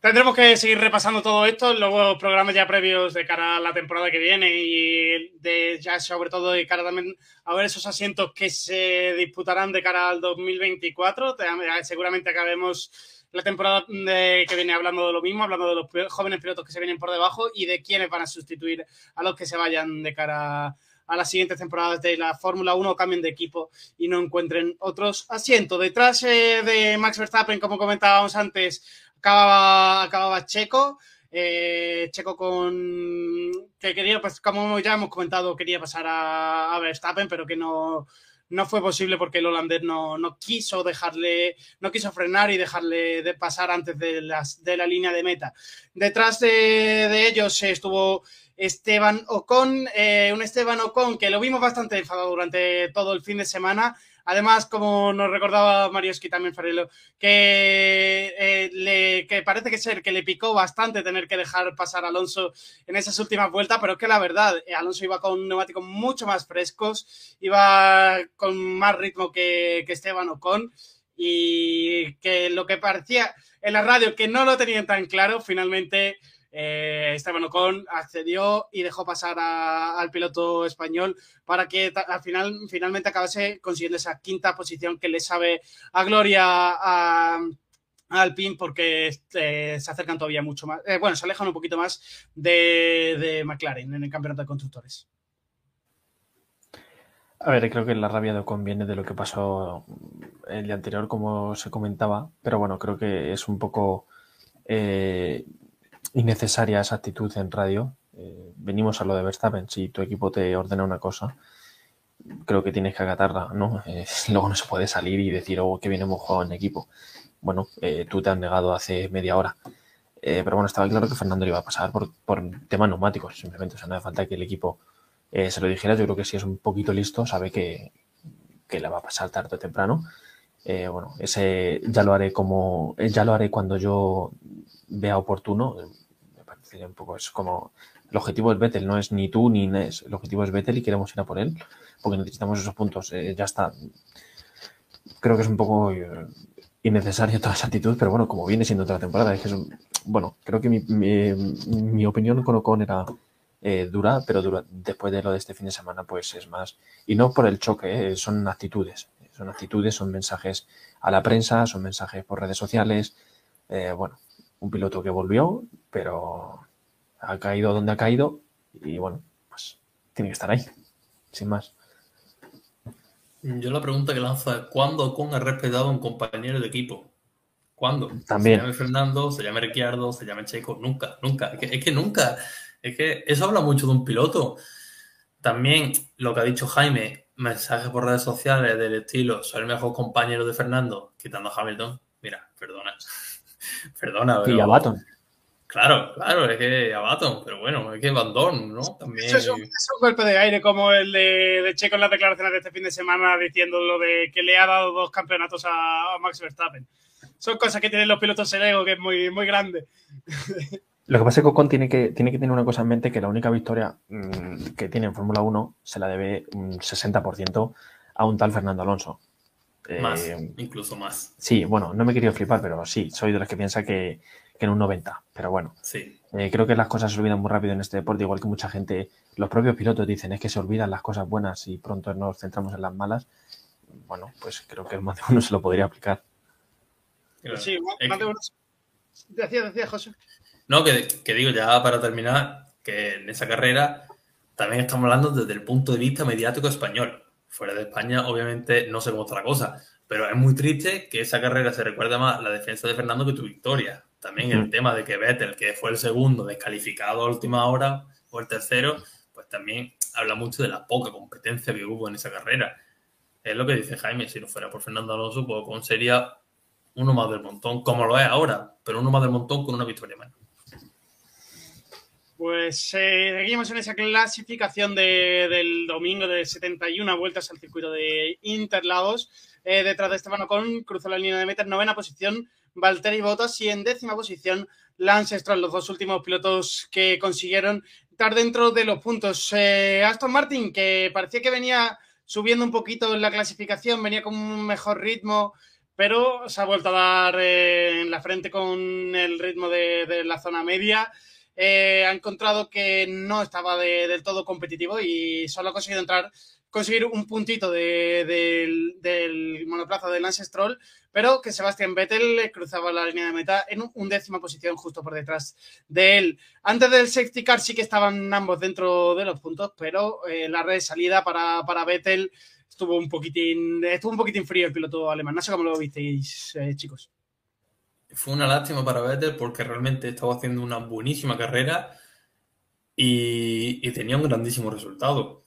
Tendremos que seguir repasando todo esto, luego programas ya previos de cara a la temporada que viene y de ya sobre todo de cara también a ver esos asientos que se disputarán de cara al 2024. Seguramente acabemos la temporada que viene hablando de lo mismo, hablando de los jóvenes pilotos que se vienen por debajo y de quiénes van a sustituir a los que se vayan de cara a las siguientes temporadas de la Fórmula 1 cambien de equipo y no encuentren otros asientos. Detrás eh, de Max Verstappen, como comentábamos antes, acababa, acababa Checo. Eh, Checo con que quería, pues como ya hemos comentado, quería pasar a, Verstappen, pero que no, no fue posible porque el holandés no, no, quiso dejarle, no quiso frenar y dejarle de pasar antes de, las, de la línea de meta. Detrás de, ellos estuvo Esteban Ocon, eh, un Esteban Ocon que lo vimos bastante enfadado durante todo el fin de semana Además, como nos recordaba Marioski también Farelo, que, eh, que parece que ser que le picó bastante tener que dejar pasar a Alonso en esas últimas vueltas, pero que la verdad, eh, Alonso iba con neumáticos mucho más frescos, iba con más ritmo que, que Esteban Ocon y que lo que parecía en la radio que no lo tenían tan claro, finalmente eh, Esteban Ocon accedió y dejó pasar al piloto español para que al final finalmente acabase consiguiendo esa quinta posición que le sabe a gloria a, Alpine porque eh, se acercan todavía mucho más, eh, bueno, se alejan un poquito más de, McLaren en el campeonato de constructores. A ver, creo que la rabia de Ocon viene de lo que pasó el día anterior, como se comentaba, pero bueno, creo que es un poco innecesaria esa actitud en radio. Eh, venimos a lo de Verstappen. Si tu equipo te ordena una cosa, creo que tienes que acatarla, ¿no? Eh, luego no se puede salir y decir, oh, que bien hemos jugado en equipo. Bueno, eh, tú te has negado hace media hora. pero bueno, estaba claro que Fernando le iba a pasar por, por tema neumáticos, simplemente. O sea, no hace falta que el equipo se lo dijera, yo creo que si es un poquito listo, sabe que, que la va a pasar tarde o temprano. Bueno, ese ya lo haré como, ya lo haré cuando yo vea oportuno. Parece un poco, es como, el objetivo es Vettel, no es ni tú ni Inés. El objetivo es Vettel y queremos ir a por él, porque necesitamos esos puntos. ya está. Creo que es un poco innecesaria toda esa actitud, pero bueno, como viene siendo la temporada, es que es bueno, creo que mi, mi, opinión con Ocon era eh, dura, pero dura, después de lo de este fin de semana, pues es más, y no por el choque, eh, son actitudes, son actitudes, son mensajes a la prensa, son mensajes por redes sociales, eh, bueno, un piloto que volvió, pero ha caído donde ha caído y bueno, pues tiene que estar ahí, sin más. Yo la pregunta que lanzo es, ¿cuándo Ocon ha respetado a un compañero de equipo? ¿Cuándo? También. Se llama Fernando, se llama Ricciardo, se llama Checo, nunca, nunca. Es que, es que, nunca. Es que eso habla mucho de un piloto. También lo que ha dicho Jaime, mensajes por redes sociales del estilo, soy el mejor compañero de Fernando, quitando a Hamilton. Mira, perdona. perdona, pero... Y a Baton. Claro, claro, es que a Baton, pero bueno, es que Van Dorn, ¿no? También... Eso es un, golpe de aire como el de, Checo en las declaraciones de este fin de semana diciendo lo de que le ha dado dos campeonatos a, Max Verstappen. Son cosas que tienen los pilotos en ego, que es muy, muy grande. Lo que pasa es que Ocon tiene que, tiene que tener una cosa en mente, que la única victoria mm, que tiene en Fórmula 1 se la debe un 60% a un tal Fernando Alonso. Más, eh, incluso más. Sí, bueno, no me quería flipar, pero sí, soy de los que piensa que, en un 90. Pero bueno, sí. Eh, creo que las cosas se olvidan muy rápido en este deporte, igual que mucha gente, los propios pilotos dicen es que se olvidan las cosas buenas y pronto nos centramos en las malas. Bueno, pues creo que más de uno se lo podría aplicar. Sí, más de uno. Decía, decía José. No, que, que digo ya para terminar, que en esa carrera también estamos hablando desde el punto de vista mediático español. Fuera de España, obviamente, no se ve otra cosa. Pero es muy triste que esa carrera se recuerde más la defensa de Fernando que tu victoria. También el tema de que Vettel, que fue el segundo descalificado a última hora, o el tercero, pues también habla mucho de la poca competencia que hubo en esa carrera. Es lo que dice Jaime, si no fuera por Fernando Alonso, pues sería uno más del montón, como lo es ahora, pero uno más del montón con una victoria menos. Pues eh, seguimos en esa clasificación del domingo de 71 vueltas al circuito de Interlagos. Eh, detrás de Esteban Ocon cruzó la línea de meta en novena posición Valtteri Bottas y en décima posición Lance Stroll, los dos últimos pilotos que consiguieron estar dentro de los puntos. Eh, Aston Martin, que parecía que venía subiendo un poquito en la clasificación, venía con un mejor ritmo, pero se ha vuelto a dar eh, en la frente con el ritmo de, la zona media. Eh, ha encontrado que no estaba del todo competitivo y solo ha conseguido entrar conseguir un puntito del, monoplaza de Lance Stroll, pero que Sebastián Vettel cruzaba la línea de meta en un décima posición justo por detrás de él. Antes del safety car sí que estaban ambos dentro de los puntos, pero eh, la red de salida para, para Vettel estuvo un poquitín estuvo un poquitín frío el piloto alemán. No sé cómo lo visteis, eh, chicos. Fue una lástima para Vettel porque realmente estaba haciendo una buenísima carrera y, y tenía un grandísimo resultado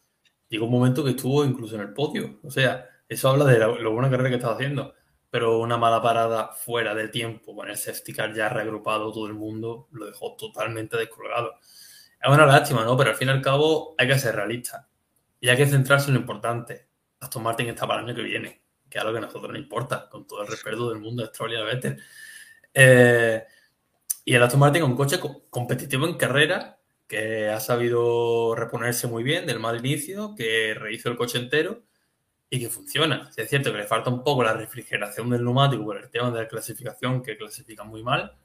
llegó un momento que estuvo incluso en el podio. O sea, eso habla de lo, buena carrera que estaba haciendo. Pero una mala parada fuera de tiempo, con el safety car ya reagrupado todo el mundo, lo dejó totalmente descolgado. Es una lástima, ¿no? Pero al fin y al cabo hay que ser realista. Y hay que centrarse en lo importante. Aston Martin está para el año que viene, que es algo que a nosotros nos importa, con todo el respeto del mundo de Australia Vettel. Eh, y el Aston Martin es un coche competitivo en carrera que ha sabido reponerse muy bien del mal inicio, que rehizo el coche entero y que funciona. es cierto que le falta un poco la refrigeración del neumático por el tema de la clasificación, que clasifica muy mal,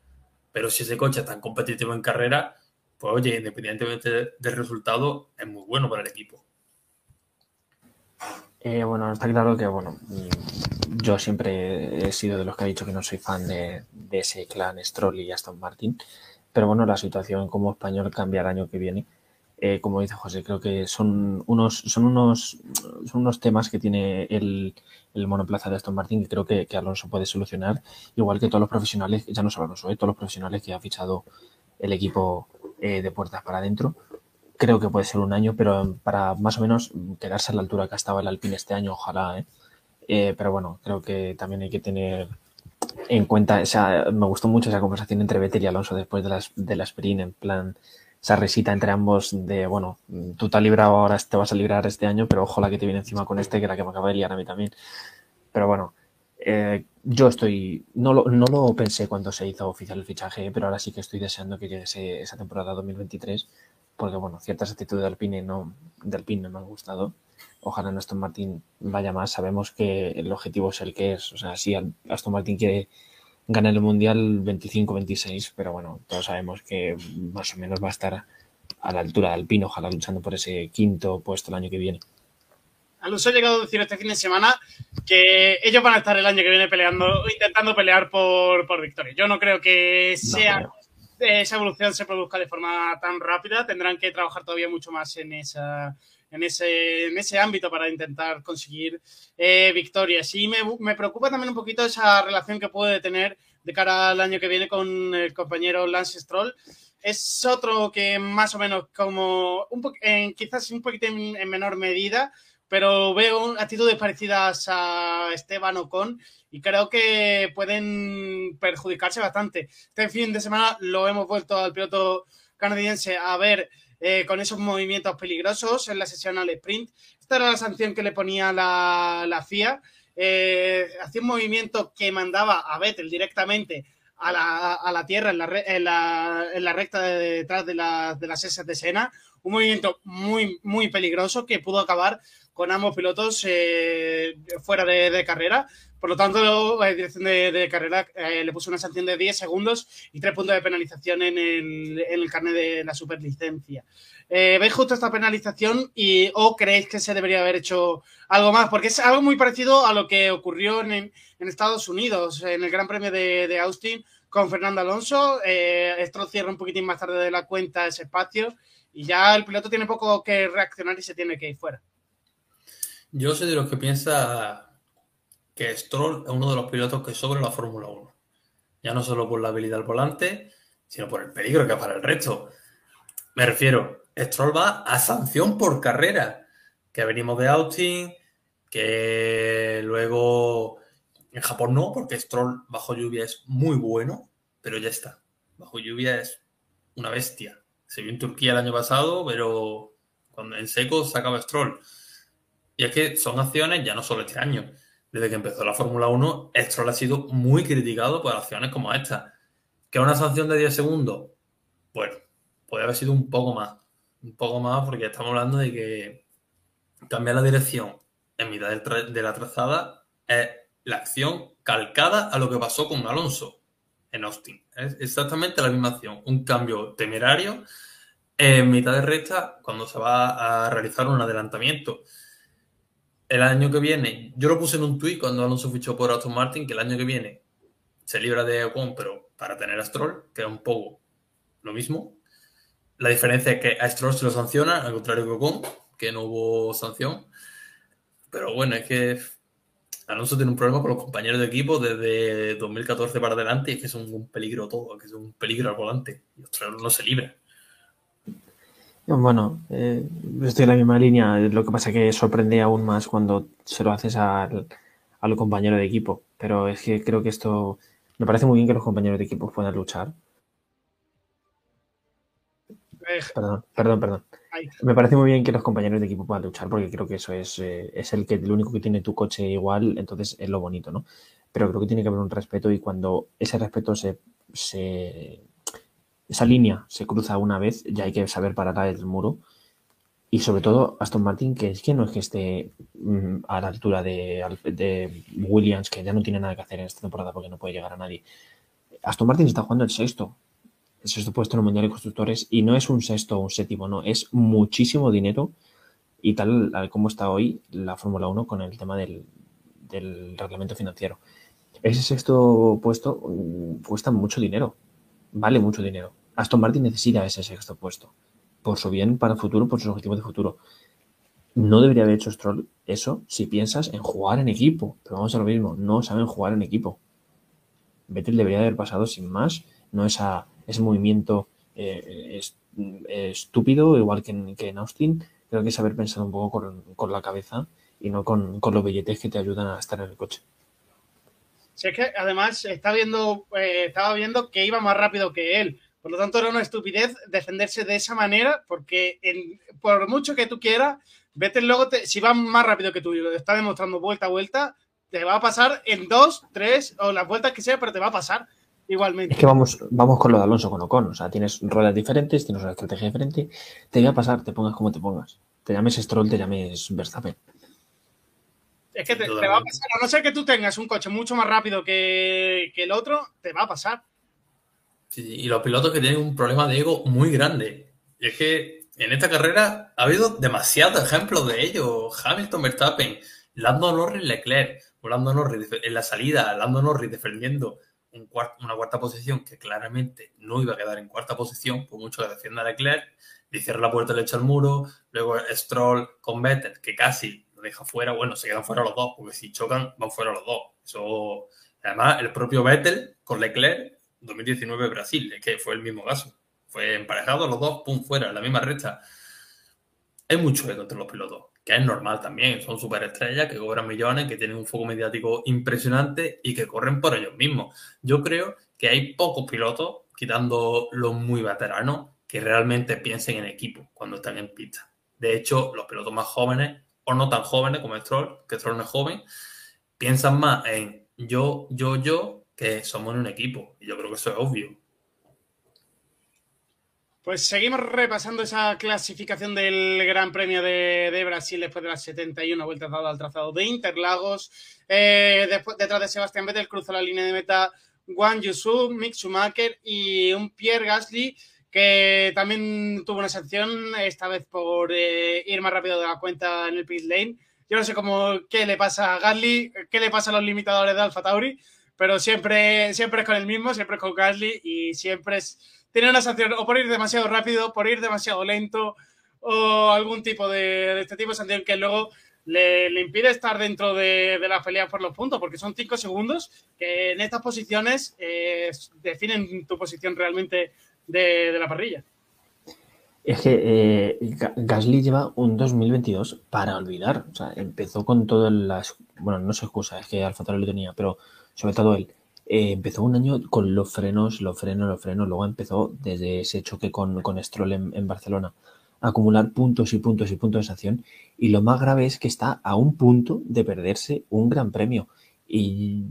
pero si ese coche es tan competitivo en carrera, pues oye, independientemente del resultado, es muy bueno para el equipo. Eh, bueno, está claro que, bueno, yo siempre he sido de los que ha dicho que no soy fan de, de ese clan Stroll y Aston Martin. Pero bueno, la situación como español cambia el año que viene. Eh, como dice José, creo que son unos, son unos, son unos temas que tiene el, el monoplaza de Aston Martin que creo que, Alonso puede solucionar, igual que todos los profesionales, ya no solo Alonso, eh, todos los profesionales que ha fichado el equipo eh, de puertas para adentro. Creo que puede ser un año, pero para más o menos quedarse a la altura que ha estado el Alpine este año, ojalá. pero bueno, creo que también hay que tener en cuenta, o me gustó mucho esa conversación entre Vettel y Alonso después de, las, de la sprint, en plan, esa risita entre ambos de, bueno, tú te has librado ahora, te vas a librar este año, pero ojo la que te viene encima con este, que la que me acaba de liar a mí también. Pero bueno, eh, yo estoy, no lo, no lo pensé cuando se hizo oficial el fichaje, pero ahora sí que estoy deseando que llegue esa temporada 2023, porque bueno, ciertas actitudes de Alpine no, de Alpine no me han gustado. Ojalá Aston Martin vaya más. Sabemos que el objetivo es el que es. O sea, si Aston Martin quiere ganar el Mundial 25-26, pero bueno, todos sabemos que más o menos va a estar a la altura de Alpine, ojalá luchando por ese quinto puesto el año que viene. Alonso ha llegado a decir este fin de semana que ellos van a estar el año que viene peleando, intentando pelear por, por victoria. Yo no creo que sea esa evolución se produzca de forma tan rápida. Tendrán que trabajar todavía mucho más en esa en ese, en ese ámbito para intentar conseguir eh, victorias. Y me, me, preocupa también un poquito esa relación que puede tener de cara al año que viene con el compañero Lance Stroll. Es otro que más o menos como, un quizás un poquito en menor medida, pero veo actitudes parecidas a Esteban Ocon y creo que pueden perjudicarse bastante. Este fin de semana lo hemos vuelto al piloto canadiense a ver eh, con esos movimientos peligrosos en la sesión al sprint. Esta era la sanción que le ponía la, FIA. Eh, hacía un movimiento que mandaba a Vettel directamente a la, tierra en la, recta de detrás de, la, de las S de Sena. Un movimiento muy, muy peligroso que pudo acabar con ambos pilotos eh, fuera de, carrera. Por lo tanto, la dirección de, carrera eh, le puso una sanción de 10 segundos y 3 puntos de penalización en el, en el carnet de la superlicencia. Eh, ¿Veis justo esta penalización y o creéis que se debería haber hecho algo más? Porque es algo muy parecido a lo que ocurrió en, en Estados Unidos, en el Gran Premio de, Austin con Fernando Alonso. esto cierra un poquitín más tarde de la cuenta ese espacio y ya el piloto tiene poco que reaccionar y se tiene que ir fuera. Yo soy de los que piensa que Stroll es uno de los pilotos que sobre la Fórmula 1. Ya no solo por la habilidad al volante, sino por el peligro que es para el resto. Me refiero, Stroll va a sanción por carrera. Que venimos de Austin, que luego en Japón no, porque Stroll bajo lluvia es muy bueno, pero ya está. Bajo lluvia es una bestia. Se vio en Turquía el año pasado, pero cuando en seco sacaba Stroll. Y es que son acciones, ya no solo este año, desde que empezó la Fórmula 1, Stroll ha sido muy criticado por acciones como esta. Que una sanción de 10 segundos, bueno, puede haber sido un poco más. Un poco más porque estamos hablando de que cambiar la dirección en mitad de la trazada es la acción calcada a lo que pasó con Alonso en Austin. Es exactamente la misma acción. Un cambio temerario en mitad de recta cuando se va a realizar un adelantamiento el año que viene, yo lo puse en un tuit cuando Alonso fichó por Aston Martin, que el año que viene se libra de Ocon, pero para tener a Stroll, que es un poco lo mismo. La diferencia es que a Stroll se lo sanciona, al contrario que Ocon, que no hubo sanción. Pero bueno, es que Alonso tiene un problema con los compañeros de equipo desde 2014 para adelante y es que es un, peligro todo, que es un peligro al volante. Y Stroll no se libra. Bueno, eh, estoy en la misma línea. Lo que pasa es que sorprende aún más cuando se lo haces al, al compañero de equipo. Pero es que creo que esto. Me parece muy bien que los compañeros de equipo puedan luchar. Perdón, perdón, perdón. Me parece muy bien que los compañeros de equipo puedan luchar porque creo que eso es, eh, es el que el único que tiene tu coche igual, entonces es lo bonito, ¿no? Pero creo que tiene que haber un respeto y cuando ese respeto se, se esa línea se cruza una vez, ya hay que saber parar el muro. Y sobre todo Aston Martin, que es que no es que esté mm, a la altura de, Williams, que ya no tiene nada que hacer en esta temporada porque no puede llegar a nadie. Aston Martin está jugando el sexto, el sexto puesto en el Mundial de Constructores, y no es un sexto o un séptimo, no, es muchísimo dinero. Y tal como está hoy la Fórmula 1 con el tema del, del reglamento financiero. Ese sexto puesto mm, cuesta mucho dinero, vale mucho dinero. Aston Martin necesita ese sexto puesto. Por su bien para el futuro, por sus objetivos de futuro. No debería haber hecho Stroll eso si piensas en jugar en equipo. Pero vamos a lo mismo, no saben jugar en equipo. Vettel debería haber pasado sin más, no esa, ese movimiento eh, estúpido, igual que en, Austin. Creo que es saber pensar un poco con, la cabeza y no con, los billetes que te ayudan a estar en el coche. Si es que además está viendo, eh, estaba viendo que iba más rápido que él Por lo tanto, era una estupidez defenderse de esa manera, porque por mucho que tú quieras, Vettel luego, si va más rápido que tú y lo está demostrando vuelta a vuelta, te va a pasar en dos, tres o las vueltas que sea, pero te va a pasar igualmente. Es que vamos, vamos con lo de Alonso con Ocon. O sea, tienes ruedas diferentes, tienes una estrategia diferente. Te va a pasar, te pongas como te pongas. Te llames Stroll, te llames Verstappen. Es que te, va a pasar, a no ser que tú tengas un coche mucho más rápido que, el otro, te va a pasar. Y los pilotos que tienen un problema de ego muy grande. Y es que en esta carrera ha habido demasiados ejemplos de ello. Hamilton, Verstappen, Lando Norris, Leclerc, Lando Norris en la salida, Lando Norris defendiendo una cuarta posición que claramente no iba a quedar en cuarta posición, por mucho que defienda Leclerc, le cierra la puerta, le echa el muro, luego Stroll con Vettel, que casi lo deja fuera, bueno, se quedan fuera los dos, porque si chocan, van fuera los dos. Eso, además, el propio Vettel con Leclerc, 2019 Brasil, es que fue el mismo caso. Fue emparejado los dos, pum, fuera, la misma recta. Hay mucho eco entre los pilotos que es normal también, son superestrellas que cobran millones, que tienen un foco mediático impresionante y que corren por ellos mismos. Yo creo que hay pocos pilotos, quitando los muy veteranos, que realmente piensen en equipo cuando están en pista. De hecho, los pilotos más jóvenes, o no tan jóvenes como Stroll, que Stroll no es joven, piensan más en yo, yo, yo, que somos un equipo. Y yo creo que eso es obvio. Pues seguimos repasando esa clasificación del Gran Premio de, Brasil después de las 71 vueltas dadas al trazado de Interlagos. Eh, después, detrás de Sebastián Vettel cruzó la línea de meta Juan Yusu, Mick Schumacher y un Pierre Gasly que también tuvo una sanción, esta vez por eh, ir más rápido de la cuenta en el pit lane. Yo no sé cómo qué le pasa a Gasly, qué le pasa a los limitadores de Alfa Tauri, pero siempre, siempre es con el mismo, siempre es con Gasly y siempre es tiene una sanción o por ir demasiado rápido, por ir demasiado lento o algún tipo de, este tipo de sanción que luego le, impide estar dentro de, de, la pelea por los puntos, porque son cinco segundos que en estas posiciones eh, definen tu posición realmente de, la parrilla. Es que eh, Gasly lleva un 2022 para olvidar. O sea, empezó con todas las. Bueno, no se excusa, es que Alfa Tauri lo tenía, pero sobre todo él eh, empezó un año con los frenos, los frenos, los frenos. Luego empezó desde ese choque con, con Stroll en, Barcelona a acumular puntos y puntos y puntos de sanción. Y lo más grave es que está a un punto de perderse un gran premio. Y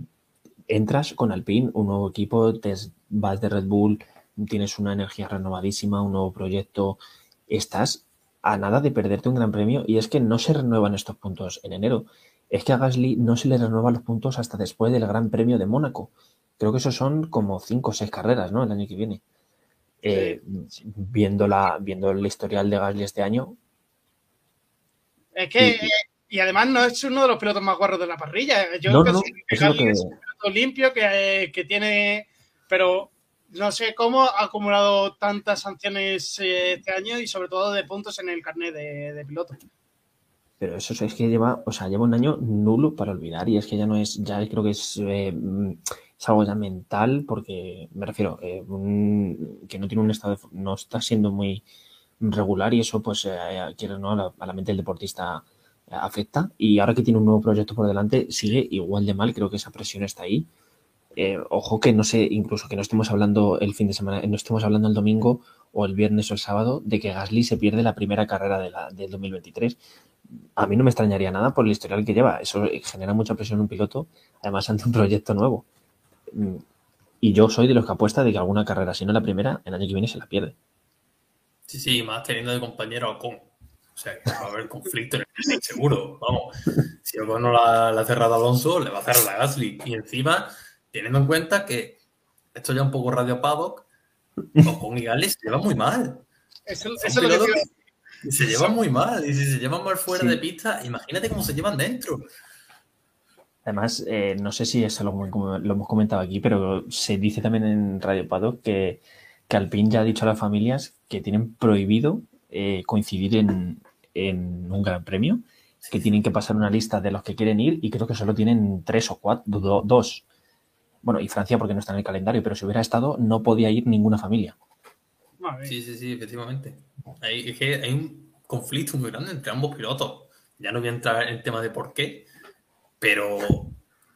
entras con Alpine, un nuevo equipo, te vas de Red Bull, tienes una energía renovadísima, un nuevo proyecto. Estás a nada de perderte un gran premio y es que no se renuevan estos puntos en enero. Es que a Gasly no se le renuevan los puntos hasta después del Gran Premio de Mónaco. Creo que eso son como cinco o seis carreras, ¿no? El año que viene. Eh, viendo, la, viendo el historial de Gasly este año. Es que, eh, y, además no es uno de los pilotos más guarros de la parrilla. Yo no, no, es, un piloto limpio que, que, tiene, pero no sé cómo ha acumulado tantas sanciones eh, este año y sobre todo de puntos en el carnet de, de piloto. Pero eso es que lleva, o sea, lleva un año nulo para olvidar y es que ya no es, ya creo que es, eh, es algo ya mental porque, me refiero, eh, que no tiene un estado, no está siendo muy regular y eso pues, eh, no, a la, mente del deportista afecta y ahora que tiene un nuevo proyecto por delante sigue igual de mal, creo que esa presión está ahí. ojo que no sé, incluso que no estemos hablando el fin de semana, no estemos hablando el domingo o el viernes o el sábado de que Gasly se pierde la primera carrera de la, del 2023 a mí no me extrañaría nada por el historial que lleva. Eso genera mucha presión en un piloto, además ante un proyecto nuevo. Mm, y yo soy de los que apuesta de que alguna carrera, si no la primera, el año que viene se la pierde. Sí, sí, más teniendo de compañero con. O sea, que va a haber conflicto en el seguro. Vamos, si Ocon no la, ha cerrado Alonso, le va a cerrar la Gasly. Y encima, teniendo en cuenta que esto ya un poco radio paddock, Ocon y Gasly se llevan muy mal. Eso, es lo que, se llevan muy mal, y si se llevan mal fuera de pista, imagínate cómo se llevan dentro. Además, eh, no sé si eso lo, hemos comentado aquí, pero se dice también en Radio Pado que, que Alpine ya ha dicho a las familias que tienen prohibido eh, coincidir en, un gran premio, que tienen que pasar una lista de los que quieren ir y creo que solo tienen tres o cuatro, dos. Bueno, y Francia porque no está en el calendario, pero si hubiera estado no podía ir ninguna familia. Sí, sí, sí, efectivamente. Hay, que hay un conflicto muy grande entre ambos pilotos. Ya no voy a entrar en el tema de por qué, pero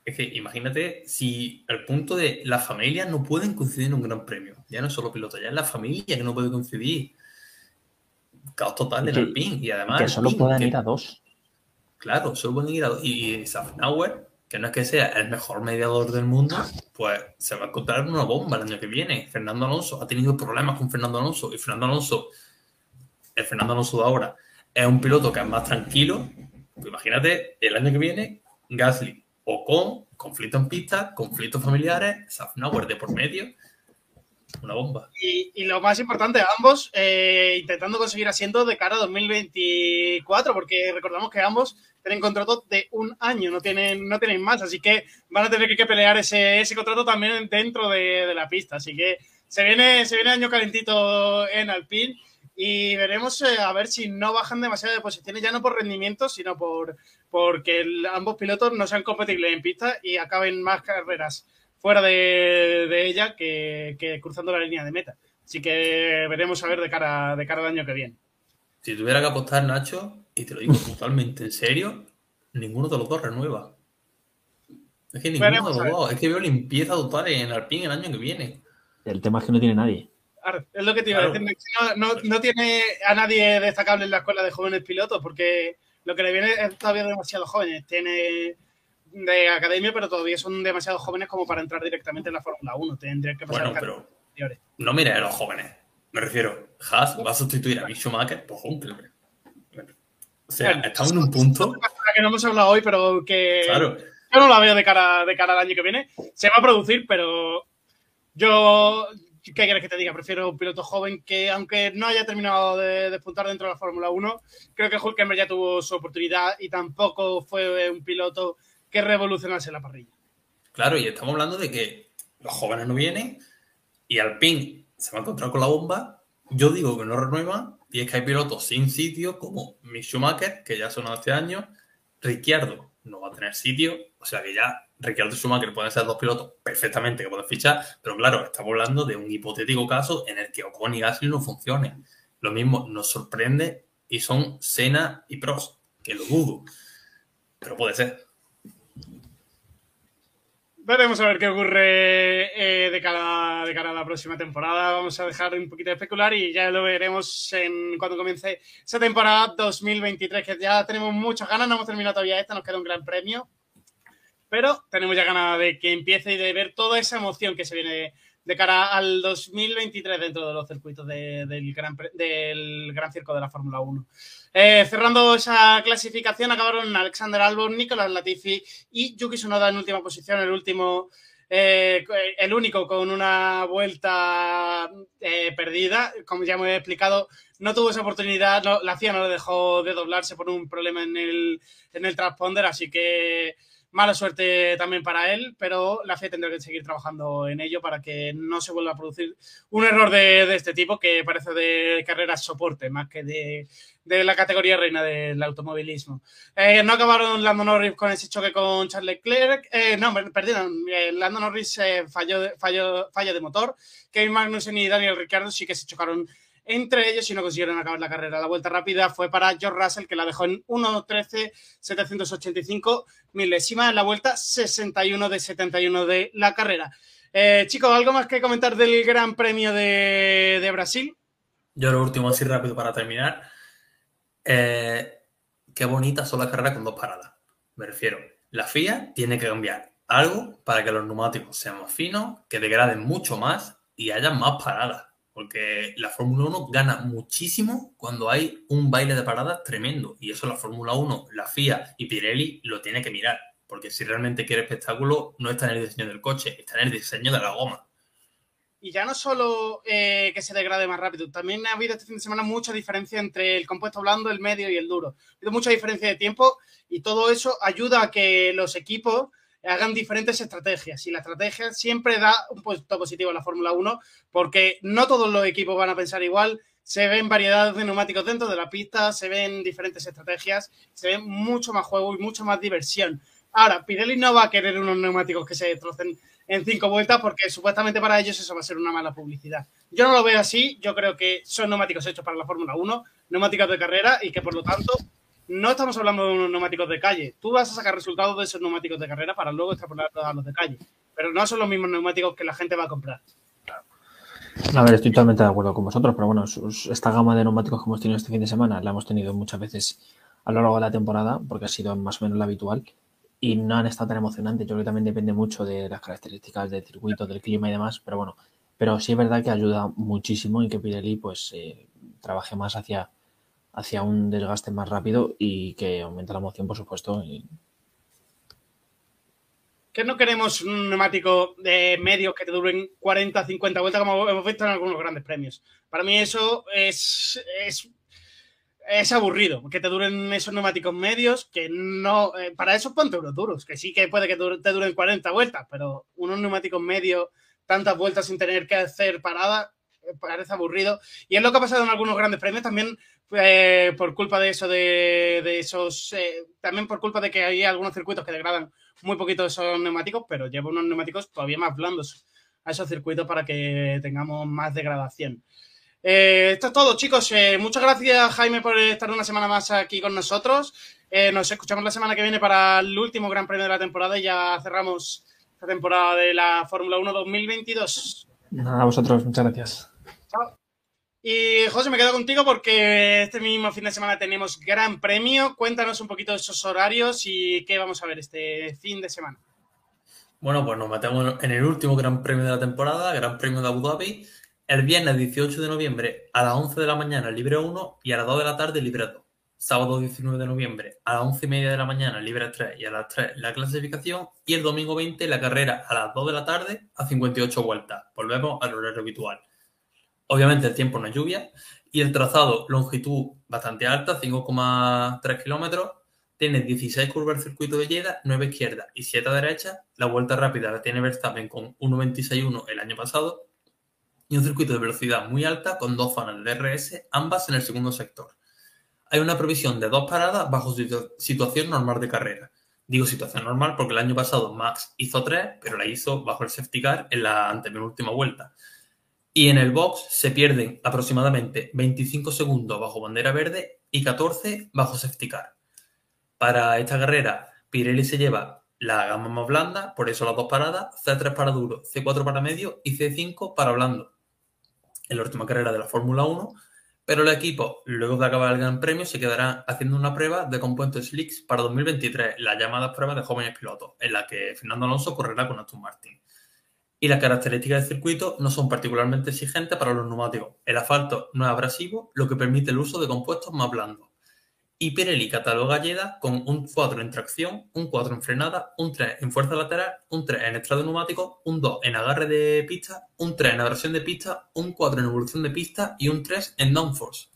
Es que imagínate si al punto de las familias no pueden coincidir en un gran premio. Ya no es solo piloto, ya es la familia que no puede coincidir. Caos total en el pin. Y además. Que solo puedan ir a dos. Claro, solo pueden ir a dos. Y Safnauer, que no es que sea el mejor mediador del mundo, pues se va a encontrar una bomba el año que viene. Fernando Alonso ha tenido problemas con Fernando Alonso. Y Fernando Alonso, el Fernando Alonso de ahora, es un piloto que es más tranquilo. Pues imagínate, el año que viene, Gasly o con conflicto en pista, conflictos familiares, Safnauer de por medio, una bomba. Y, lo más importante, ambos eh, intentando conseguir asiento de cara a 2024, porque recordamos que ambos tienen contrato de un año, no tienen, no tienen más, así que van a tener que pelear ese, ese contrato también dentro de, de la pista. Así que se viene, se viene año calentito en Alpine y veremos eh, a ver si no bajan demasiado de posiciones, ya no por rendimiento, sino por porque ambos pilotos no sean compatibles en pista y acaben más carreras fuera de, ella que, cruzando la línea de meta. Así que veremos a ver de cara, de cara al año que viene. Si tuviera que apostar, Nacho, y te lo digo totalmente en serio, ninguno de los dos renueva. Es que ninguno de los dos. Es que veo limpieza total en Alpine el año que viene. El tema es que no tiene nadie. Es lo que te iba a decir. No, tiene a nadie destacable en la escuela de jóvenes pilotos porque lo que le viene es todavía demasiado jóvenes. Tiene de academia, pero todavía son demasiado jóvenes como para entrar directamente en la Fórmula 1. Tendría que pasar bueno, pero no mire a los jóvenes. Me refiero, Haas va a sustituir a Mick Schumacher por Hunkelberg. O sea, estamos en un punto. Que no hemos hablado hoy, pero que yo no la veo de cara, de cara al año que viene. Se va a producir, pero yo ¿qué quieres que te diga? Prefiero un piloto joven que, aunque no haya terminado de despuntar dentro de la Fórmula 1, creo que Hulkenberg ya tuvo su oportunidad y tampoco fue un piloto que revolucionase la parrilla. Claro, y estamos hablando de que los jóvenes no vienen y Alpine se va a encontrar con la bomba. Yo digo que no renueva y es que hay pilotos sin sitio como Mick Schumacher, que ya sonó este año, Ricciardo no va a tener sitio, o sea que ya Ricardo y Schumacher pueden ser dos pilotos perfectamente que pueden fichar, pero claro, estamos hablando de un hipotético caso en el que Ocon y Gasly no funcionen. Lo mismo nos sorprende y son Senna y Prost, que lo dudo, pero puede ser. Veremos a ver qué ocurre eh, de, cara, de cara a la próxima temporada. Vamos a dejar un poquito de especular y ya lo veremos en, cuando comience esa temporada 2023, que ya tenemos muchas ganas. No hemos terminado todavía esta, nos queda un gran premio pero tenemos ya ganas de que empiece y de ver toda esa emoción que se viene de cara al 2023 dentro de los circuitos del, gran, del Gran Circo de la Fórmula 1. Eh, cerrando esa clasificación, acabaron Alexander Albon, Nicolás Latifi y Yuki Tsunoda en última posición, el último, eh, el único con una vuelta eh, perdida. Como ya me he explicado, no tuvo esa oportunidad, la FIA no le dejó de doblarse por un problema en el, en el transponder, así que Mala suerte también para él, pero la FIA tendrá que seguir trabajando en ello para que no se vuelva a producir un error de, este tipo que parece de carreras soporte más que de, la categoría reina del automovilismo. Eh, no acabaron Lando Norris con ese choque con Charles Leclerc. Eh, no, perdieron. Eh, Lando Norris falló, falló, falla de motor. Kevin Magnussen y Daniel Ricciardo sí que se chocaron entre ellos y no consiguieron acabar la carrera. La vuelta rápida fue para George Russell, que la dejó en 1.13.785 milésima en la vuelta 61 de 71 de la carrera. Eh, chicos, ¿algo más que comentar del Gran Premio de, Brasil? Yo lo último, así rápido para terminar. Eh, qué bonitas son las carreras con dos paradas. Me refiero, la FIA tiene que cambiar algo para que los neumáticos sean más finos, que degraden mucho más y haya más paradas porque la Fórmula 1 gana muchísimo cuando hay un baile de paradas tremendo. Y eso la Fórmula 1, la FIA y Pirelli lo tiene que mirar. Porque si realmente quiere espectáculo, no está en el diseño del coche, está en el diseño de la goma. Y ya no solo eh, que se degrade más rápido, también ha habido este fin de semana mucha diferencia entre el compuesto blando, el medio y el duro. Ha habido mucha diferencia de tiempo y todo eso ayuda a que los equipos hagan diferentes estrategias. Y la estrategia siempre da un puesto positivo a la Fórmula 1 porque no todos los equipos van a pensar igual. Se ven variedades de neumáticos dentro de la pista, se ven diferentes estrategias, se ve mucho más juego y mucho más diversión. Ahora, Pirelli no va a querer unos neumáticos que se destrocen en cinco vueltas porque supuestamente para ellos eso va a ser una mala publicidad. Yo no lo veo así, yo creo que son neumáticos hechos para la Fórmula 1, neumáticos de carrera y que por lo tanto no estamos hablando de unos neumáticos de calle. Tú vas a sacar resultados de esos neumáticos de carrera para luego extrapolarlos a los de calle. Pero no son los mismos neumáticos que la gente va a comprar. A ver, estoy totalmente de acuerdo con vosotros, pero bueno, esta gama de neumáticos que hemos tenido este fin de semana la hemos tenido muchas veces a lo largo de la temporada, porque ha sido más o menos la habitual, y no han estado tan emocionantes. Yo creo que también depende mucho de las características del circuito, del clima y demás, pero bueno, pero sí es verdad que ayuda muchísimo en que Pirelli pues eh, trabaje más hacia, hacia un desgaste más rápido y que aumente la emoción, por supuesto, que no queremos un neumático de medios que te duren 40, 50 vueltas como hemos visto en algunos grandes premios. Para mí eso es, es, aburrido, que te duren esos neumáticos medios, que no... Eh, para eso ponte unos duros, que sí que puede que te duren 40 vueltas, pero unos neumáticos medios, tantas vueltas sin tener que hacer parada, eh, parece aburrido. Y es lo que ha pasado en algunos grandes premios también eh, por culpa de eso, de, esos... también por culpa de que hay algunos circuitos que degradan muy poquito esos neumáticos, pero lleva unos neumáticos todavía más blandos a esos circuitos para que tengamos más degradación. Eh, esto es todo, chicos. Eh, muchas gracias, Jaime, por estar una semana más aquí con nosotros. Eh, nos escuchamos la semana que viene para el último Gran Premio de la temporada y ya cerramos esta temporada de la Fórmula 1 2022. Nada, a vosotros, muchas gracias. Chao. Y José, me quedo contigo porque este mismo fin de semana tenemos gran premio. Cuéntanos un poquito de esos horarios y qué vamos a ver este fin de semana. Bueno, pues nos metemos en el último gran premio de la temporada, Gran Premio de Abu Dhabi, el viernes 18 de noviembre a las 11 de la mañana libre 1 y a las 2 de la tarde libre 2. Sábado 19 de noviembre a las 11 y media de la mañana libre 3 y a las 3 la clasificación y el domingo 20 la carrera a las 2 de la tarde a 58 vueltas. Volvemos al horario habitual. Obviamente el tiempo no es lluvia y el trazado, longitud bastante alta, 5,3 kilómetros, tiene 16 curvas del circuito de Lleida, 9 izquierda y 7 derecha. La vuelta rápida la tiene Verstappen con 1.26.1 el año pasado y un circuito de velocidad muy alta con dos zonas de DRS, ambas en el segundo sector. Hay una previsión de dos paradas bajo situación normal de carrera. Digo situación normal porque el año pasado Max hizo tres, pero la hizo bajo el safety car en la antepenúltima vuelta. Y en el box se pierden aproximadamente 25 segundos bajo bandera verde y 14 bajo safety car. Para esta carrera, Pirelli se lleva la gama más blanda, por eso las dos paradas, C3 para duro, C4 para medio y C5 para blando. En la última carrera de la Fórmula 1, pero el equipo, luego de acabar el Gran Premio, se quedará haciendo una prueba de compuestos slicks para 2023, la llamada prueba de jóvenes pilotos, en la que Fernando Alonso correrá con Aston Martin y las características del circuito no son particularmente exigentes para los neumáticos. El asfalto no es abrasivo, lo que permite el uso de compuestos más blandos. Y Pirelli cataloga Lleda con un 4 en tracción, un 4 en frenada, un 3 en fuerza lateral, un 3 en estrado neumático, un 2 en agarre de pista, un 3 en abrasión de pista, un 4 en evolución de pista y un 3 en downforce.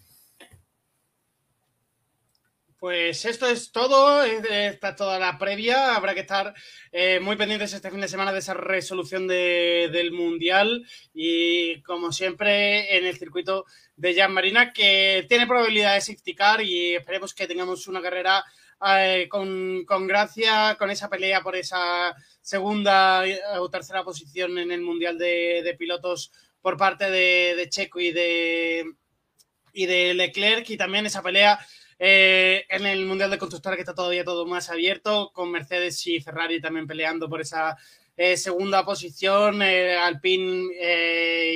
Pues esto es todo, está toda la previa. Habrá que estar eh, muy pendientes este fin de semana de esa resolución del Mundial y, como siempre, en el circuito de Jan Marina, que tiene probabilidad de safety y esperemos que tengamos una carrera eh, con, gracia, con esa pelea por esa segunda o tercera posición en el Mundial de, pilotos por parte de, Checo y de, y de Leclerc y también esa pelea eh, en el Mundial de Constructores que está todavía todo más abierto, con Mercedes y Ferrari también peleando por esa eh, segunda posición, eh, Alpine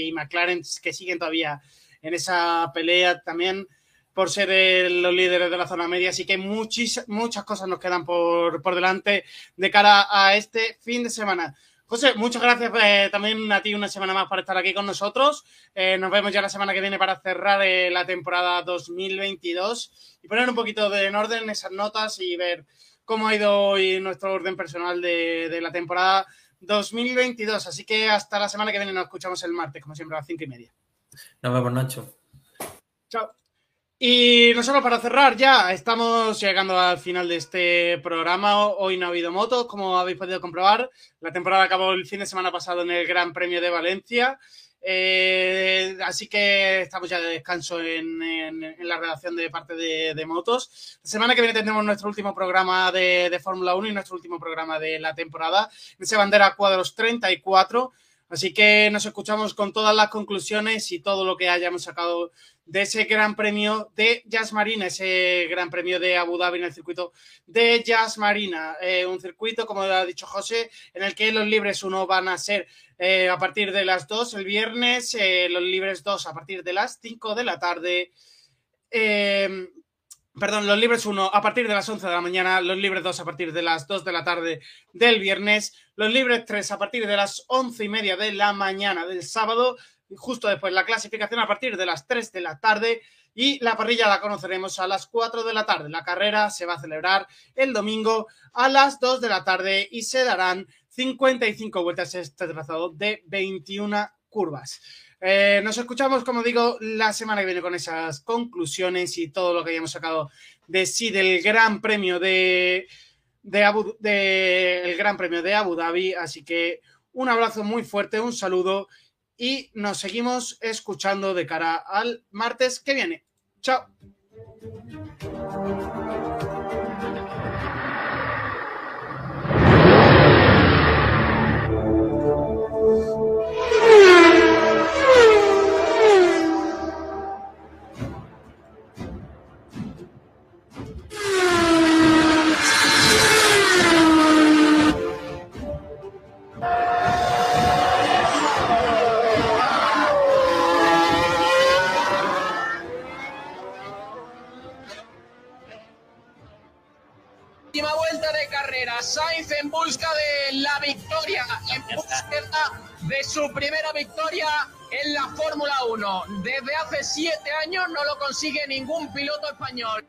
y McLaren que siguen todavía en esa pelea también por ser los líderes de la zona media. Así que muchas, muchas cosas nos quedan por, por delante de cara a este fin de semana. José, muchas gracias eh, también a ti una semana más por estar aquí con nosotros. Eh, nos vemos ya la semana que viene para cerrar eh, la temporada 2022 y poner un poquito de en orden esas notas y ver cómo ha ido hoy nuestro orden personal de, de, la temporada 2022. Así que hasta la semana que viene nos escuchamos el martes, como siempre, a las cinco y media. Nos vemos, Nacho. Chao. Y nosotros para cerrar ya, estamos llegando al final de este programa. Hoy no ha habido motos, como habéis podido comprobar. La temporada acabó el fin de semana pasado en el Gran Premio de Valencia. Eh, así que estamos ya de descanso en, la redacción de parte de, motos. La semana que viene tendremos nuestro último programa de, de Fórmula 1 y nuestro último programa de la temporada. En ese bandera cuadros 34 Así que nos escuchamos con todas las conclusiones y todo lo que hayamos sacado de ese gran premio de Jazz Marina, ese gran premio de Abu Dhabi en el circuito de Jazz Marina. Eh, un circuito, como ha dicho José, en el que los libres uno van a ser eh, a partir de las 2 el viernes, eh, los libres 2 a partir de las 5 de la tarde. Perdón, los libres 1 a partir de las 11 de la mañana, los libres 2 a partir de las 2 de la tarde del viernes, los libres 3 a partir de las 11 y media de la mañana del sábado, justo después la clasificación a partir de las 3 de la tarde y la parrilla la conoceremos a las 4 de la tarde. La carrera se va a celebrar el domingo a las 2 de la tarde y se darán 55 vueltas este trazado de 21 curvas. Eh, nos escuchamos, como digo, la semana que viene con esas conclusiones y todo lo que hayamos sacado de sí del Gran Premio de, de, Abu, el Gran Premio de Abu Dhabi. Así que un abrazo muy fuerte, un saludo y nos seguimos escuchando de cara al martes que viene. Chao. busca de la victoria, de su primera victoria en la Fórmula 1. Desde hace siete años no lo consigue ningún piloto español.